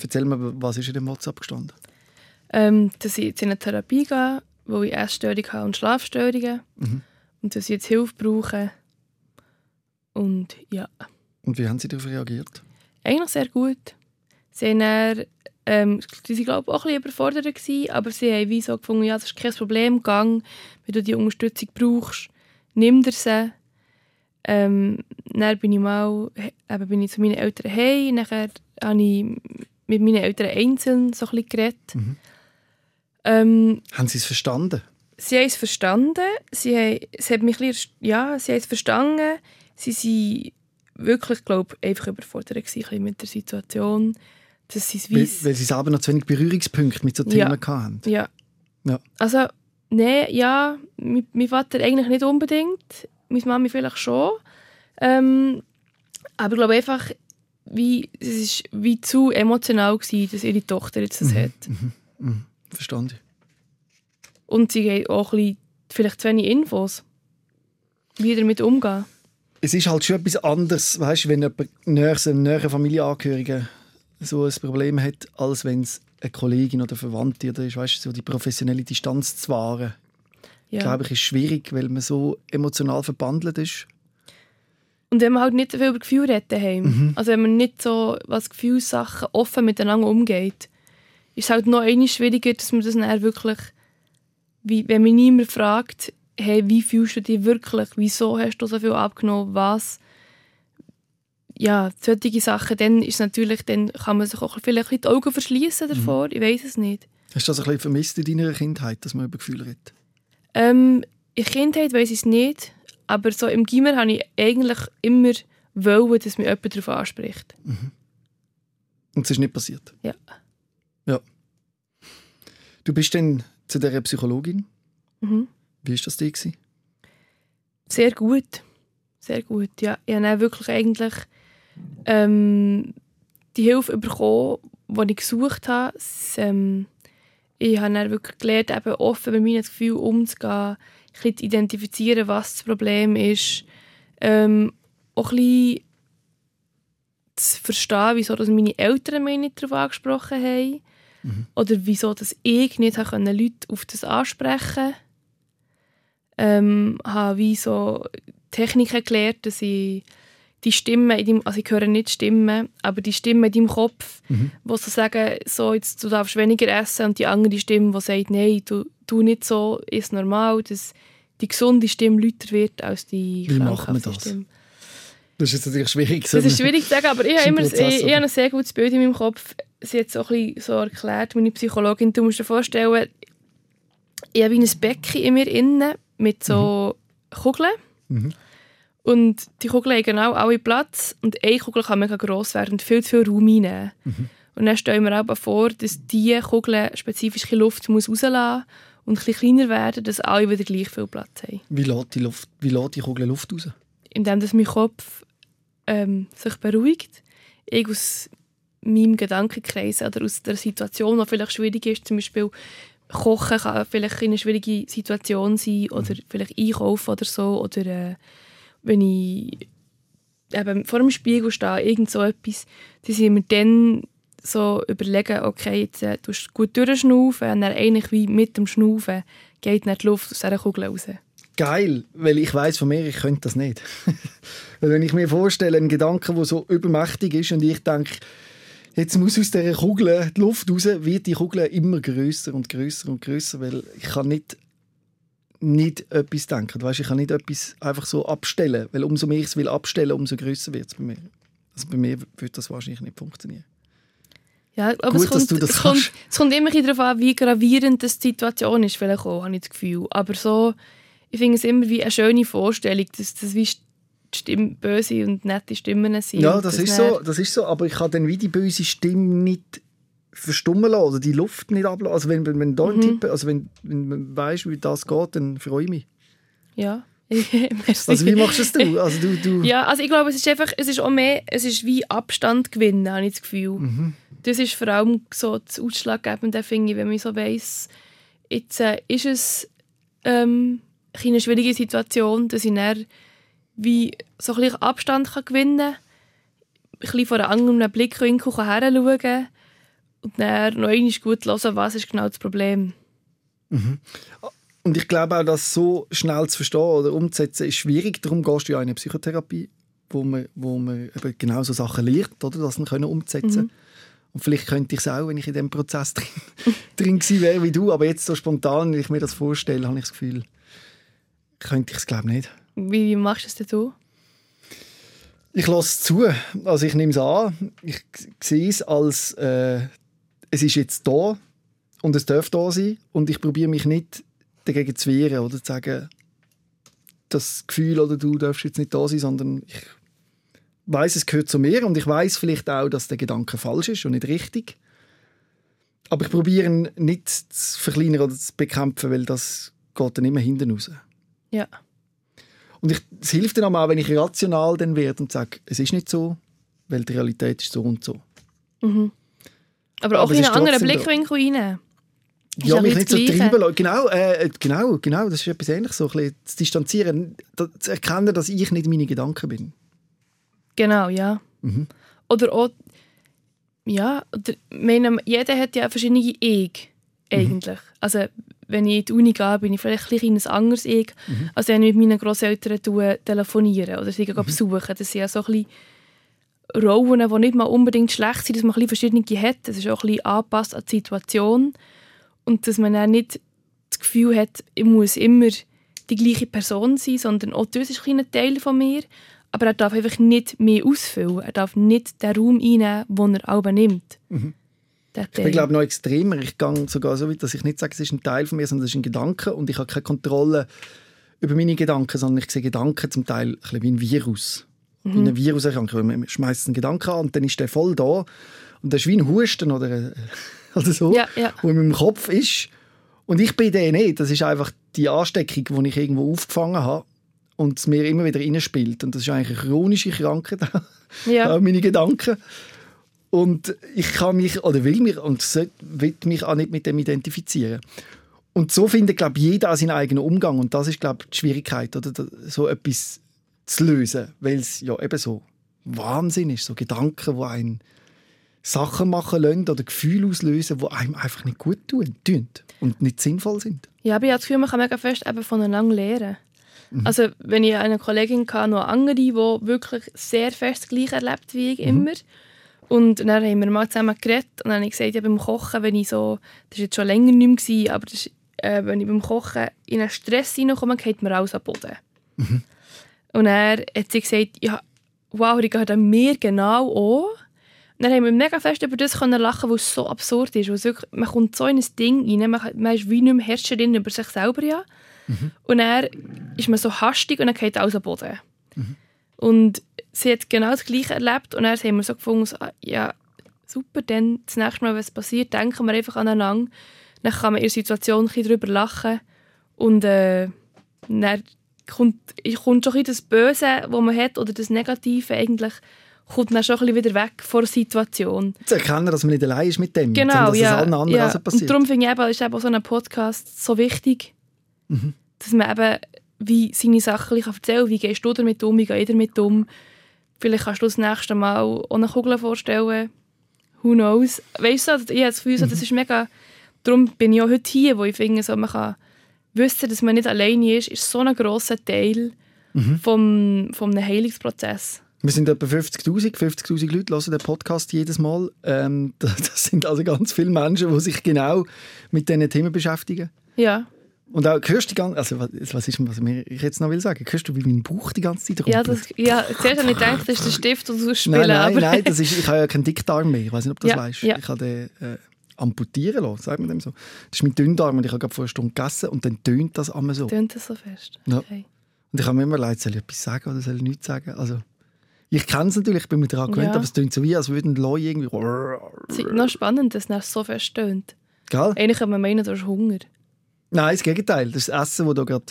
Erzähl mir, was ist in dem WhatsApp gestanden? Ähm, dass ich jetzt in eine Therapie gehe, wo ich Essstörungen habe und Schlafstörungen. Mhm. Und dass ich jetzt Hilfe brauche. Und ja, Und wie haben sie darauf reagiert? eigentlich sehr gut. Sie, haben dann, ähm, sie waren glaube ich, auch ein bisschen überfordert, gewesen, aber sie haben wie so gefunden, ja, das ist kein Problem, gang, wenn du die Unterstützung brauchst, nimm dir sie. Ähm, dann bin ich mal eben bin ich zu meinen Eltern hey, nachher habe ich mit meinen Eltern einzeln so ein bisschen geredet. Mhm. Ähm, Haben sie es verstanden? Sie haben es verstanden. Sie haben, sie haben mich ein bisschen, ja, sie haben es verstanden. Sie sind wirklich, glaube ich, einfach überfordert gewesen, mit der Situation. Dass sie es Weil, weil sie selber noch zu wenig Berührungspunkte mit so Ja. Themen hatten. Ja. Ja. Also, nein, ja, mein, mein Vater eigentlich nicht unbedingt. Meine Mami vielleicht schon. Ähm, aber ich glaube einfach, wie, es ist wie zu emotional gewesen, dass ihre Tochter jetzt das hat. Mhm. Verstanden. Und sie haben auch ein bisschen, vielleicht zu wenig Infos, wie damit umgehen. Es ist halt schon etwas anderes, weißt, wenn jemand näher, ein näherer Familienangehöriger so ein Problem hat, als wenn es eine Kollegin oder Verwandte oder ist, weißt, so die professionelle Distanz zu wahren. Ja. glaube ich, ist schwierig, weil man so emotional verbandelt ist. Und wenn man halt nicht so viel über Gefühle redet daheim, Mhm. also wenn man nicht so was Gefühlssachen offen miteinander umgeht, ist es halt noch einmal schwieriger, dass man das dann wirklich, wie, wenn mich niemand fragt, hey, wie fühlst du dich wirklich, wieso hast du so viel abgenommen, was, ja, solche Sachen, dann ist natürlich, dann kann man sich auch vielleicht die Augen verschließen davor, ich weiß es nicht. Hast du das ein bisschen vermisst in deiner Kindheit, dass man über Gefühle redet? Ähm, in der Kindheit weiß ich es nicht, aber so im Gimmer habe ich eigentlich immer wollen, dass mich jemand darauf anspricht. Und es ist nicht passiert? Ja. Ja. Du bist dann zu dieser Psychologin. Mhm. Wie war das dir? gewesen? Sehr gut. Sehr gut, ja. Ich habe wirklich eigentlich ähm, die Hilfe bekommen, die ich gesucht habe. Ähm, ich habe dann wirklich gelernt, eben offen mit meinen Gefühlen umzugehen, ein bisschen zu identifizieren, was das Problem ist. Ähm, auch ein bisschen zu verstehen, wieso dass meine Eltern mich nicht darauf angesprochen haben. Oder wieso dass ich nicht habe können Leute auf das ansprechen konnte ähm, habe wie so Techniken gelernt, dass ich die Stimmen, in deinem, also ich höre nicht Stimmen, aber die Stimmen in deinem Kopf, mhm. wo so sagen, so, jetzt, du darfst weniger essen und die andere Stimme, die sagt, nein, du, du nicht so, ist normal, dass die gesunde Stimme lauter wird als die Wie macht man das? Stimme. Das ist jetzt natürlich schwierig. Das ist schwierig zu sagen, aber ich habe immer ich, ich habe ein sehr gutes Bild in meinem Kopf. Sie hat auch ein bisschen so erklärt, meine Psychologin. Du musst dir vorstellen, ich habe ein Becken in mir innen mit so mhm. Kugeln. Mhm. Und die Kugeln haben genau alle Platz und eine Kugel kann mega gross werden und viel zu viel Raum einnehmen. Mhm. Und dann stellen wir auch vor, dass diese Kugel spezifisch Luft muss rauslassen und ein kleiner werden, dass alle wieder gleich viel Platz haben. Wie lässt die, Luft, wie lässt die Kugel Luft raus? Indem dass mein Kopf ähm, sich beruhigt, ich aus meinem Gedankenkreis oder aus der Situation, die vielleicht schwierig ist, zum Beispiel Kochen kann vielleicht eine schwierige Situation sein oder mhm. vielleicht einkaufen oder so oder äh, wenn ich eben vor dem Spiegel stehe, irgend so etwas, die sind mir dann so überlegen, okay, jetzt äh, du gut durchschnaufen und dann eigentlich wie mit dem Schnaufen geht nicht die Luft aus dieser Kugel raus. Geil, weil ich weiß von mir, ich könnte das nicht. (laughs) wenn ich mir vorstelle, einen Gedanken, der so übermächtig ist und ich denke, jetzt muss aus dieser Kugel die Luft raus, wird die Kugel immer größer und größer und größer, weil ich kann nicht nicht etwas denken. Weißt, ich kann nicht etwas einfach so abstellen, weil umso mehr ich es will abstellen, umso größer wird es bei mir. Also bei mir würde das wahrscheinlich nicht funktionieren. Ja, aber Gut, es, kommt, es, kommt, es kommt immer darauf an, wie gravierend die Situation ist, vielleicht auch, habe ich das Gefühl. Aber so, ich finde es immer wie eine schöne Vorstellung, dass das wie Stimme, böse und nette Stimmen sind. Ja, das, ist so, das ist so, aber ich kann dann wie die böse Stimme nicht verstummen lassen oder die Luft nicht ablassen. Also wenn, wenn, wenn da mhm. Tipp, also wenn, wenn man weiss, wie das geht, dann freue ich mich. Ja. (laughs) also wie machst du das Also du, du ja, also ich glaube, es ist einfach, es ist auch mehr, es ist wie Abstand gewinnen, habe ich das Gefühl. Mhm. Das ist vor allem so das Ausschlaggebende, finde ich, wenn man so weiss, jetzt äh, ist es ähm, eine schwierige Situation, dass ich dann wie so ein bisschen Abstand kann gewinnen kann, ein bisschen von einem anderen Blickwinkel herschauen kann und dann noch einmal gut hören, was ist genau das Problem. Mhm. Und ich glaube auch, dass so schnell zu verstehen oder umzusetzen ist schwierig. Darum gehst du ja in eine Psychotherapie, wo man, wo man eben genau so Sachen lernt, oder, das können umzusetzen. Mhm. Und vielleicht könnte ich es auch, wenn ich in diesem Prozess drin, (laughs) drin gewesen wäre wie du. Aber jetzt so spontan, wenn ich mir das vorstelle, habe ich das Gefühl, könnte ich es glaube nicht. Wie, wie machst du es denn du? Ich lasse es zu. Also ich nehme es an. Ich sehe es als äh, es ist jetzt da und es darf da sein und ich probiere mich nicht dagegen zu wehren oder zu sagen, das Gefühl oder du darfst jetzt nicht da sein, sondern ich weiß, es gehört zu mir und ich weiß vielleicht auch, dass der Gedanke falsch ist und nicht richtig. Aber ich probiere ihn nicht zu verkleinern oder zu bekämpfen, weil das geht dann immer hinten raus. Ja. Und ich, es hilft dann auch, wenn ich rational dann werde und sage, es ist nicht so, weil die Realität ist so und so. Mhm. Aber auch Aber in einen anderen Blickwinkel rein. Ja, ja mich nicht so treiben lassen. Genau, äh, genau, genau, das ist etwas Ähnliches. So ein bisschen zu distanzieren, zu erkennen, dass ich nicht meine Gedanken bin. Genau, ja. Mhm. Oder auch, ja, oder, meine, jeder hat ja verschiedene Ich, eigentlich. Mhm. Also, wenn ich in die Uni gehe, bin ich vielleicht ein, ein anderes Ich, mhm. als wenn ich mit meinen Großeltern telefoniere oder sie mhm. besuchen. Das sind ja so ein bisschen Rollen, die nicht mal unbedingt schlecht sind, dass man ein verschiedene hat. Das ist auch ein bisschen angepasst an die Situation. Und dass man dann nicht das Gefühl hat, ich muss immer die gleiche Person sein, sondern auch das ist ein Teil von mir. Aber er darf einfach nicht mehr ausfüllen. Er darf nicht den Raum einnehmen, den er auch nimmt. Mhm. Ich bin, glaube noch extremer. Ich gehe sogar so weit, dass ich nicht sage, es ist ein Teil von mir, sondern es ist ein Gedanke. Und ich habe keine Kontrolle über meine Gedanken, sondern ich sehe Gedanken zum Teil ein wie ein Virus mhm. wie eine Viruserkrankung. Man schmeißt einen Gedanken an und dann ist der voll da. Und das ist wie ein Husten oder, äh, (laughs) oder so, ja, ja. wo in meinem Kopf ist. Und ich bin der nicht. Das ist einfach die Ansteckung, die ich irgendwo aufgefangen habe und es mir immer wieder reinspielt. Und das ist eigentlich eine chronische Krankheit, (laughs) ja. meine Gedanken. Und ich kann mich, oder will mich, und will mich auch nicht mit dem identifizieren. Und so findet, glaube ich, jeder seinen eigenen Umgang. Und das ist, glaube ich, die Schwierigkeit, oder so etwas zu lösen, weil es ja eben so Wahnsinn ist, so Gedanken, die einen Sachen machen lassen oder Gefühle auslösen, die einem einfach nicht gut tun, tun und nicht sinnvoll sind. Ja, aber ich habe das Gefühl, man kann mega fest eben voneinander lernen. Also wenn ich eine Kollegin hatte, noch andere, die wirklich sehr fest das Gleiche erlebt wie ich immer. Und dann haben wir mal zusammen geredet und dann habe ich gesagt, ja, beim Kochen, wenn ich so, das war jetzt schon länger nicht mehr, aber das äh, wenn ich beim Kochen in einen Stress reinkomme, geht mir alles am Boden. Und er hat sie gesagt, ja, wow, die geht an mir genau an. Und dann haben wir mega fest über das können lachen, weil es so absurd ist. Weil wirklich, man kommt so in ein Ding rein, man, man ist wie nicht mehr Herrscherin über sich selber. Ja. Und er ist man so hastig und dann geht alles am Boden. Und sie hat genau das Gleiche erlebt und dann haben wir so gefunden, ah, ja, super, dann das nächste Mal, was passiert, denken wir einfach aneinander. Dann kann man in der Situation ein bisschen drüber lachen und äh, dann kommt, kommt schon ein bisschen das Böse, das man hat, oder das Negative eigentlich, kommt dann schon ein wieder weg von der Situation. Zu erkennen, dass man nicht allein ist mit dem, Genau, sondern dass ja. es allen anderen ja. also passiert. Und darum finde ich eben, ist eben so ein Podcast so wichtig, Mhm. dass man eben wie seine Sachen erzählen kann. Wie gehst du damit um, wie geht ihr damit um? Vielleicht kannst du das nächste Mal auch eine Kugel vorstellen. Who knows? Weißt du, ich habe das Gefühl, so, Mhm. das ist mega... Darum bin ich auch heute hier, wo ich finde, so, man kann wissen, dass man nicht alleine ist, ist so ein grosser Teil Mhm. vom, vom Heilungsprozess. Wir sind etwa 50'000, 50'000 Leute hören den Podcast jedes Mal. Ähm, das (laughs) das sind also ganz viele Menschen, die sich genau mit diesen Themen beschäftigen. Ja, Und auch, hörst du die ganze, also was, was ist, was ich jetzt noch will sagen, hörst du, wie mein Bauch die ganze Zeit ja, rumpelt? das, ja zuerst habe ich gedacht, das ist der Stift, den du spielen Nein, nein, aber nein, das ist, ich habe ja keinen Dickdarm mehr. Ich weiß nicht, ob du das Ja, weißt. ja. Ich habe den äh, amputieren lassen, sagt man dem so. Das ist mein Dünndarm und ich habe gerade vor einer Stunde gegessen und dann tönt das einmal so. tönt das so fest. Ja. Okay. Und ich habe mir immer leid, soll ich etwas sagen oder soll ich nichts sagen? Also, ich kenne es natürlich, ich bin mir daran gewöhnt, Ja. aber es tönt so wie, als würden Leute irgendwie... Es ist noch spannend, dass es so fest tönt. Gell? Eigentlich kann man meinen, du hast Hunger, Nein, das Gegenteil. Das ist das Essen, das da gerade...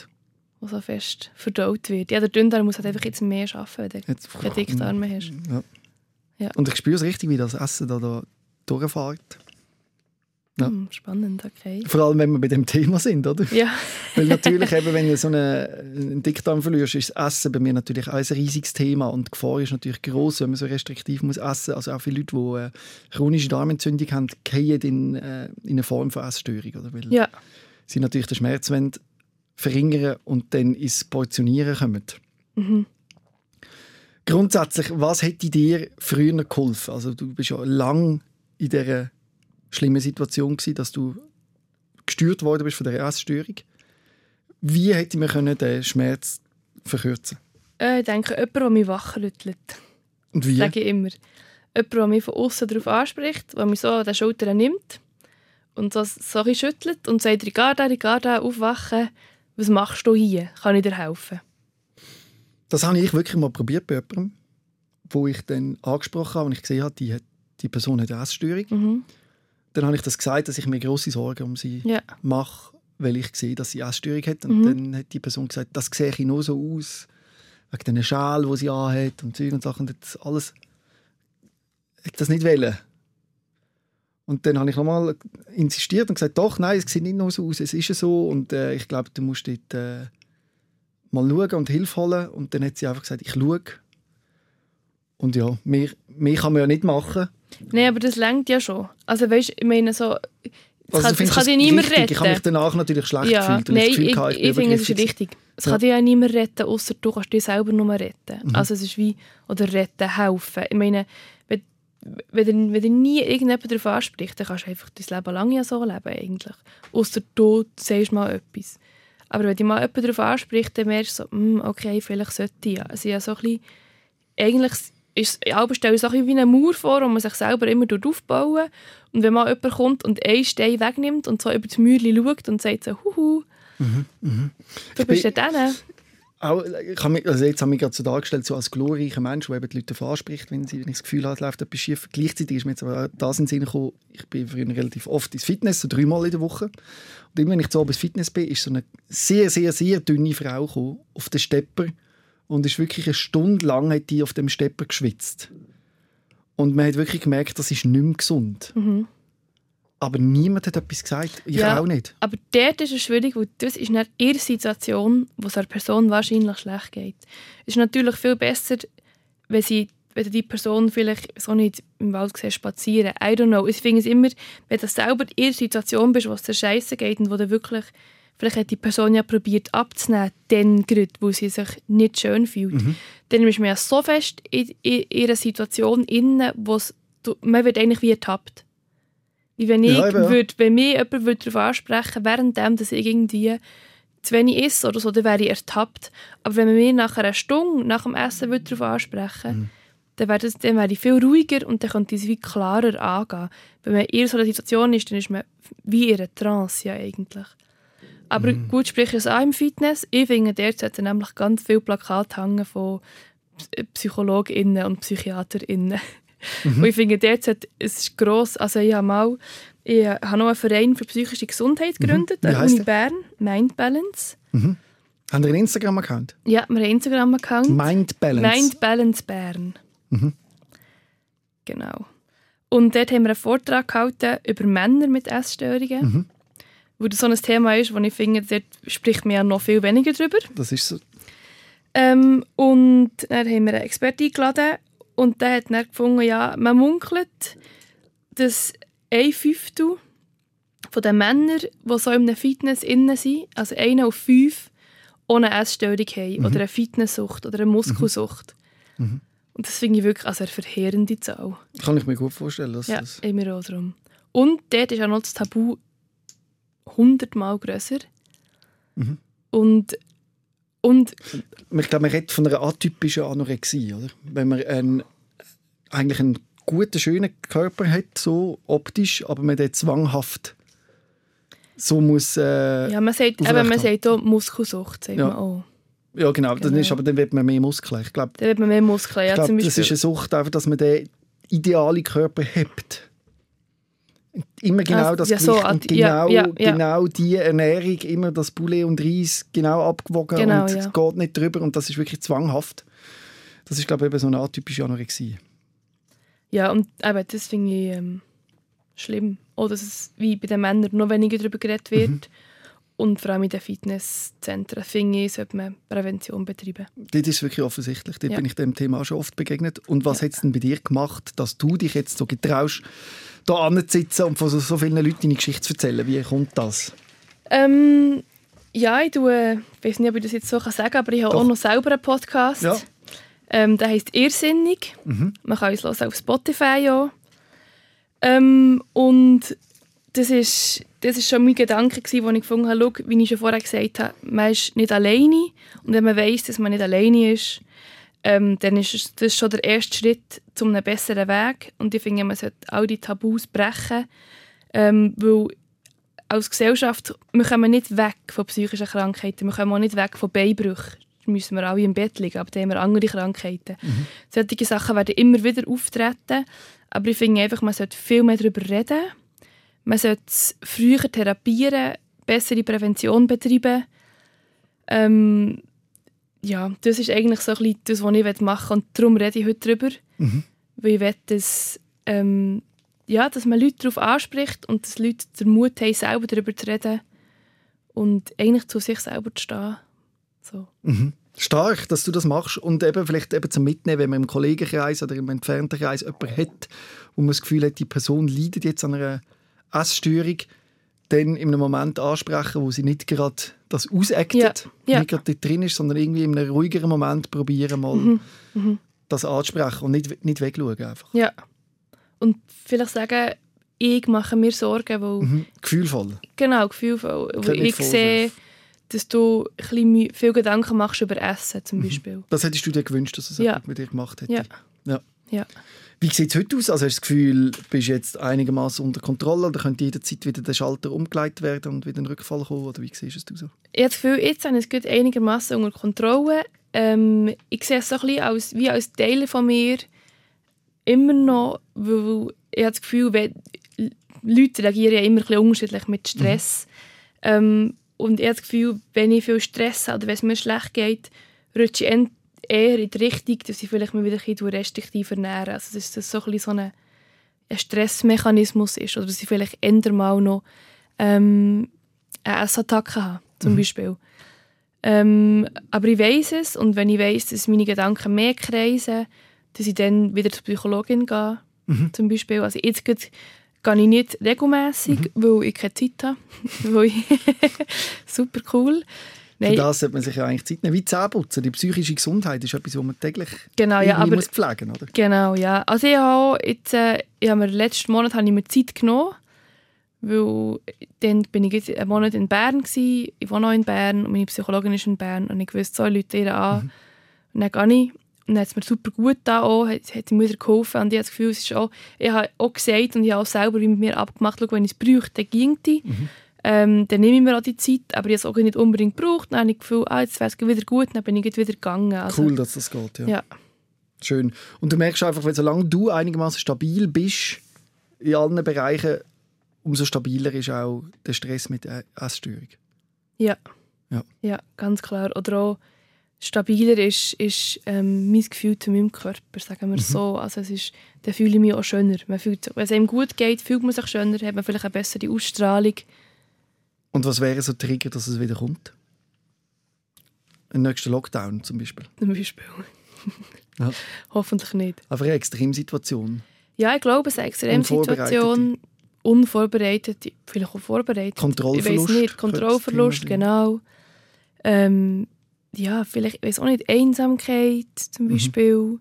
der so fest verdaut wird. Ja, der Dünndarm muss halt einfach jetzt mehr arbeiten, wenn du Jetzt- keine Dickdarme hast. Ja. Ja. Und ich spüre es richtig, wie das Essen da, da durchfährt. Ja. Hm, spannend, okay. Vor allem, wenn wir bei dem Thema sind, oder? Ja, (laughs) Weil natürlich, eben, wenn du so eine, einen Dickdarm verlierst, ist das Essen bei mir natürlich auch ein riesiges Thema und die Gefahr ist natürlich groß, wenn man so restriktiv muss essen. Also auch viele Leute, die äh, chronische Darmentzündung haben, fallen in, äh, in eine Form von Essstörung, oder? Weil ja. Sie natürlich den Schmerz wollen verringern und dann ins Portionieren kommen. Mhm. Grundsätzlich, was hätte dir früher geholfen? Also du bist ja lang in dieser schlimmen Situation gewesen, dass du gestört worden bist von der Essstörung. Wie hätte man können den Schmerz verkürzen? Äh, ich denke, jemand, der mich wachrüttelt, Und wie? sage ich immer. Jemand, der mich von außen darauf anspricht, der mich so an den Schultern nimmt und so, so ein schüttelt und sagt, Ricarda, Ricarda, aufwachen, was machst du hier? Kann ich dir helfen? Das habe ich wirklich mal probiert bei jemandem, wo ich dann angesprochen habe und ich gesehen habe, die, hat, die Person hat eine Essstörung. Mhm. Dann habe ich das gesagt, dass ich mir große Sorgen um sie Ja. mache, weil ich sehe, dass sie Essstörung hat. Und Mhm. dann hat die Person gesagt, das sehe ich nur so aus, wegen diesen Schal, die sie anhat und Zeug und Sachen. Und das alles ich das nicht wollen. Und dann habe ich nochmal insistiert und gesagt, doch, nein, es sieht nicht nur so aus, es ist so und äh, ich glaube, du musst dort äh, mal schauen und Hilfe holen. Und dann hat sie einfach gesagt, ich schaue. Und ja, mehr, mehr kann man ja nicht machen. Nein, aber das lenkt ja schon. Also weißt, ich meine so, das Also, kann, du das kann dich niemand retten. Ich habe mich danach natürlich schlecht ja, gefühlt. und nein, ich, gehabt, ich, bin finde, es ist richtig. Es Ja. kann dich ja niemand retten, außer du kannst dich selber nur retten. Mhm. Also es ist wie, oder retten, helfen. Ich meine, wenn, wenn, dir nie irgendjemand darauf anspricht, dann kannst du einfach dein Leben lang ja so leben eigentlich. Außer du sagst mal etwas. Aber wenn dich mal jemand darauf anspricht, dann merkst du so, «Hm, okay, vielleicht sollte ich ja. Also ja so ein bisschen, eigentlich ist es stelle ich so ein wie eine Mauer vor, wo man sich selber immer aufbauen Und wenn mal jemand kommt und einen Stein wegnimmt und so über das Mäuerchen schaut und sagt so, huhu, du bist ja dann. Auch, ich habe mich, also jetzt habe ich mich gerade so dargestellt, so als glorreicher Mensch, der eben die Leute anspricht, wenn, sie, wenn das Gefühl es läuft etwas schief. Gleichzeitig ist mir jetzt aber das in den Sinn gekommen, ich bin früher relativ oft ins Fitness, so dreimal in der Woche. Und immer, wenn ich zu ins Fitness bin, ist so eine sehr, sehr, sehr dünne Frau gekommen, auf den Stepper. Und ist wirklich eine Stunde lang hat die auf dem Stepper geschwitzt. Und man hat wirklich gemerkt, das ist nicht mehr gesund. Mhm. Aber niemand hat etwas gesagt. Ich Ja. auch nicht. Aber dort ist es schwierig, weil das ist nicht ihre Situation, wo es einer Person wahrscheinlich schlecht geht. Es ist natürlich viel besser, wenn, sie, wenn die Person vielleicht so nicht im Wald siehst, spazieren. I don't know. Ich finde es immer, wenn du selber in ihrer Situation bist, wo es dir scheiße geht und wo du wirklich vielleicht hat die Person ja probiert abzunehmen, dann gerade, wo sie sich nicht schön fühlt. Mhm. Dann ist man ja so fest in, in, einer Situation inne, wo man wird eigentlich wie ertappt. Wie wenn, ich Ja, eben, ja. würd, wenn mich jemand würd darauf ansprechen währenddem, dass ich irgendwie zu wenig esse oder so, dann wäre ich ertappt. Aber wenn man mich nach einer Stunde nach dem Essen würd darauf ansprechen Mhm. dann wäre, das, dann wäre ich viel ruhiger und dann könnte ich es wie klarer angehen. Wenn man in so einer Situation ist, dann ist man wie in einer Trance ja eigentlich. Aber Mhm. gut spreche es auch im Fitness. Ich finde, dort sollten nämlich ganz viele Plakate hängen von PsychologInnen und PsychiaterInnen. Mhm. Und ich finde, sollte, es ist gross, also ich habe mal, ich habe noch einen Verein für psychische Gesundheit gegründet, Mhm. An der Uni? Bern, Mind Balance. Haben Sie einen Instagram-Account? Ja, wir haben einen Instagram-Account. Mind Balance. Mind Balance Bern. Mhm. Genau. Und dort haben wir einen Vortrag gehalten über Männer mit Essstörungen. Mhm. Wo das so ein Thema ist, wo ich finde, dort spricht man ja noch viel weniger drüber. Das ist so. Ähm, und dann haben wir einen Experten eingeladen und der hat dann gefunden, ja, man munkelt, dass ein Fünftel von den Männern, die so in einem Fitness innen sind, also einer auf fünf, ohne Essstörung haben oder eine Fitnesssucht oder eine Muskelsucht. Und das finde ich wirklich also eine verheerende Zahl. Kann ich mir gut vorstellen. Dass Ja, das immer auch darum. Und dort ist auch noch das Tabu hundertmal grösser. Mhm. Und, und ich glaube, man redet von einer atypischen Anorexie, oder? Wenn man einen, eigentlich einen guten, schönen Körper hat, so optisch, aber man den zwanghaft so muss... Äh, ja, man sagt, eben, man sagt auch Muskelsucht, sagt Ja. man auch. ja, genau. Dann, Genau. ist, aber dann wird man mehr Muskeln. Ich glaube, Da wird man mehr Muskeln, ja, glaub, zum das ist eine Sucht, einfach, dass man den idealen Körper hat. Immer genau das ja, so und genau, ja, ja. genau die Ernährung, immer das Poulet und Reis genau abgewogen Genau, und es geht nicht drüber und das ist wirklich zwanghaft. Das ist, glaube ich, eben so eine atypische Anorexie. Ja, und eben, das finde ich ähm, schlimm. Oder dass es wie bei den Männern noch weniger darüber geredet wird. Mhm. Und vor allem in den Fitnesszentren, finde ich, sollte man Prävention betreiben. Dort ist wirklich offensichtlich. Dort Ja. bin ich dem Thema auch schon oft begegnet. Und was Ja. hat es denn bei dir gemacht, dass du dich jetzt so getraust, da anzusitzen und von so, so vielen Leuten deine Geschichte zu erzählen? Wie kommt das? Ähm, ja, ich tue, ich weiß nicht, ob ich das jetzt so sagen kann, aber ich habe Doch. auch noch selber einen Podcast. Ja. Ähm, der heisst «Irrsinnig». Mhm. Man kann uns hören auf Spotify auch. Ähm, und das ist, das ist schon mein Gedanke, gewesen, wo ich gefunden habe, schau, wie ich schon vorher gesagt habe, man ist nicht alleine. Und wenn man weiß, dass man nicht alleine ist, ähm, dann ist das schon der erste Schritt zu einem besseren Weg. Und ich finde, man sollte all die Tabus brechen, ähm, weil als Gesellschaft, wir kommen nicht weg von psychischen Krankheiten, wir kommen auch nicht weg von Beinbrüchen. Da müssen wir alle im Bett liegen, aber dann haben wir andere Krankheiten. Solche Sachen werden immer wieder auftreten, aber ich finde einfach, man sollte viel mehr darüber reden. Man sollte es früher therapieren, bessere Prävention betreiben. Ähm, ja, das ist eigentlich so ein bisschen das, was ich machen will. Und darum rede ich heute darüber. Mhm. Weil ich will, dass, ähm, ja, dass man Leute darauf anspricht und dass Leute den Mut haben, selber darüber zu reden und eigentlich zu sich selber zu stehen. So. Mhm. Stark, dass du das machst und eben vielleicht eben zum Mitnehmen, wenn man im Kollegenkreis oder im entfernten Kreis jemanden hat und man das Gefühl hat, die Person leidet jetzt an einer Essstörung, dann in einem Moment ansprechen, wo sie nicht gerade das ausactet, Ja, ja. nicht gerade drin ist, sondern irgendwie in einem ruhigeren Moment probieren, mal Mhm. das anzusprechen und nicht, nicht wegschauen einfach. Ja. Und vielleicht sagen, ich mache mir Sorgen, weil Mhm. Gefühlvoll. Genau, gefühlvoll. Weil ich sehe, dass du ein viel Gedanken machst über Essen zum Beispiel. Das hättest du dir gewünscht, dass es Ja. mit dir gemacht hätte. Ja. Ja. Ja. Wie sieht es heute aus? Also hast du das Gefühl, bist du jetzt einigermaßen unter Kontrolle oder könnte jederzeit wieder der Schalter umgeleitet werden und wieder ein Rückfall kommen? Oder wie siehst du es so? Ich habe das Gefühl, jetzt habe ich es einigermaßen unter Kontrolle. Ähm, ich sehe es so ein bisschen als, wie als Teil von mir immer noch, weil ich habe das Gefühl, wenn, Leute reagieren ja immer ein bisschen unterschiedlich mit Stress. Ähm, und ich habe das Gefühl, wenn ich viel Stress habe oder wenn es mir schlecht geht, rutsche ich eher in die Richtung, dass ich vielleicht mal wieder ein bisschen restriktiv ernähre. Also dass das so ein, so ein, Stressmechanismus ist. Oder dass ich vielleicht eher mal noch ähm, eine Essattacke habe, zum Beispiel. Ähm, aber ich weiß es und wenn ich weiß, dass meine Gedanken mehr kreisen, dass ich dann wieder zur Psychologin gehe, zum Beispiel. Also jetzt gerade gehe ich nicht regelmäßig, weil ich keine Zeit habe. (laughs) (laughs) Super cool. Für das sollte man sich ja eigentlich Zeit nehmen. Wie Zähneputzen. Die psychische Gesundheit ist etwas, was man täglich genau, ja, aber, muss pflegen muss. Genau, ja. Also ich habe jetzt, äh, ich habe mir letzten Monat habe ich mir Zeit genommen, weil dann bin ich jetzt einen Monat in Bern gewesen. Ich wohne auch in Bern und meine Psychologin ist in Bern und ich wusste, so Leute ihr an. Mhm. Und dann gehe ich und dann hat es mir super gut da auch, hat, hat mir wieder geholfen und ich habe das Gefühl, es ist auch, ich habe auch gesagt und ich habe auch selber mit mir abgemacht, wenn ich es bräuchte, dann ging die. Mhm. Ähm, dann nehme ich mir auch die Zeit, aber ich habe es auch nicht unbedingt gebraucht. Dann habe ich das Gefühl, ah, jetzt wäre es wieder gut, dann bin ich wieder gegangen. Also, cool, dass das geht, ja. ja. Schön. Und du merkst einfach, wenn solange du einigermaßen stabil bist in allen Bereichen, umso stabiler ist auch der Stress mit der Essstörung. Ja. ja. Ja, ganz klar. Oder auch stabiler ist, ist ähm, mein Gefühl zu meinem Körper, sagen wir mhm. so. Also es ist, dann fühle ich mich auch schöner. Man fühlt, wenn es einem gut geht, fühlt man sich schöner, hat man vielleicht eine bessere Ausstrahlung. Und was wäre so Trigger, dass es wieder kommt? Ein nächster Lockdown zum Beispiel? Zum Beispiel. ja. (laughs) Hoffentlich nicht. Aber eine Extremsituation? Ja, ich glaube, es ist eine Extremsituation. Unvorbereitet, vielleicht auch vorbereitet. Kontrollverlust. Ich weiß nicht, Kontrollverlust, genau. Ähm, ja, vielleicht, ich weiß auch nicht, Einsamkeit zum mhm. Beispiel. Mhm.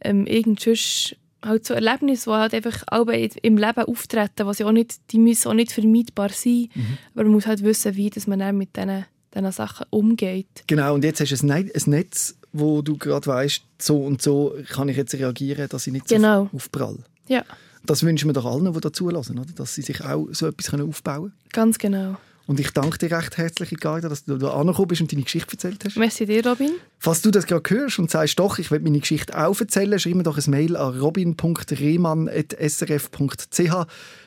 Ähm, irgendwas halt so Erlebnisse, die halt einfach auch im Leben auftreten, was ja auch nicht, die müssen auch nicht vermeidbar sein. Mhm. Aber man muss halt wissen, wie dass man dann mit diesen, diesen Sachen umgeht. Genau, und jetzt hast du ein Netz, wo du gerade weißt, so und so kann ich jetzt reagieren, dass ich nicht so genau. aufprall. Ja. Das wünschen wir doch allen, die dazulassen, oder? dass sie sich auch so etwas aufbauen können. Ganz genau. Und ich danke dir recht herzlich, Garda, dass du da angekommen bist und deine Geschichte erzählt hast. Merci dir, Robin. Falls du das gerade hörst und sagst, doch, ich will meine Geschichte auch erzählen, schreib mir doch ein Mail an robin.rehmann.srf.ch.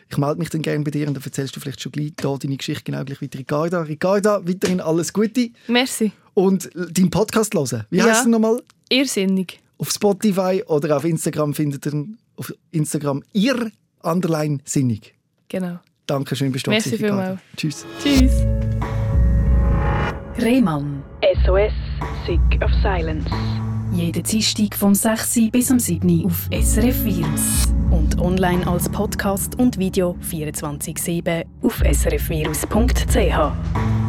Ich melde mich dann gerne bei dir und dann erzählst du vielleicht schon gleich da deine Geschichte genau gleich wie Ricarda. Ricarda, weiterhin alles Gute. Merci. Und deinen Podcast hören. Wie ja. heißt er nochmal? Irrsinnig. Auf Spotify oder auf Instagram findet ihr auf Instagram ihr Underline sinnig. Genau. Dankeschön, bist du Merci vielmals. Tschüss. Tschüss. Rehmann. SOS, Sick of Silence. Jede Dienstag vom 6. bis am 7. auf SRF Virus. Und online als Podcast und Video 24-7 auf srfvirus.ch.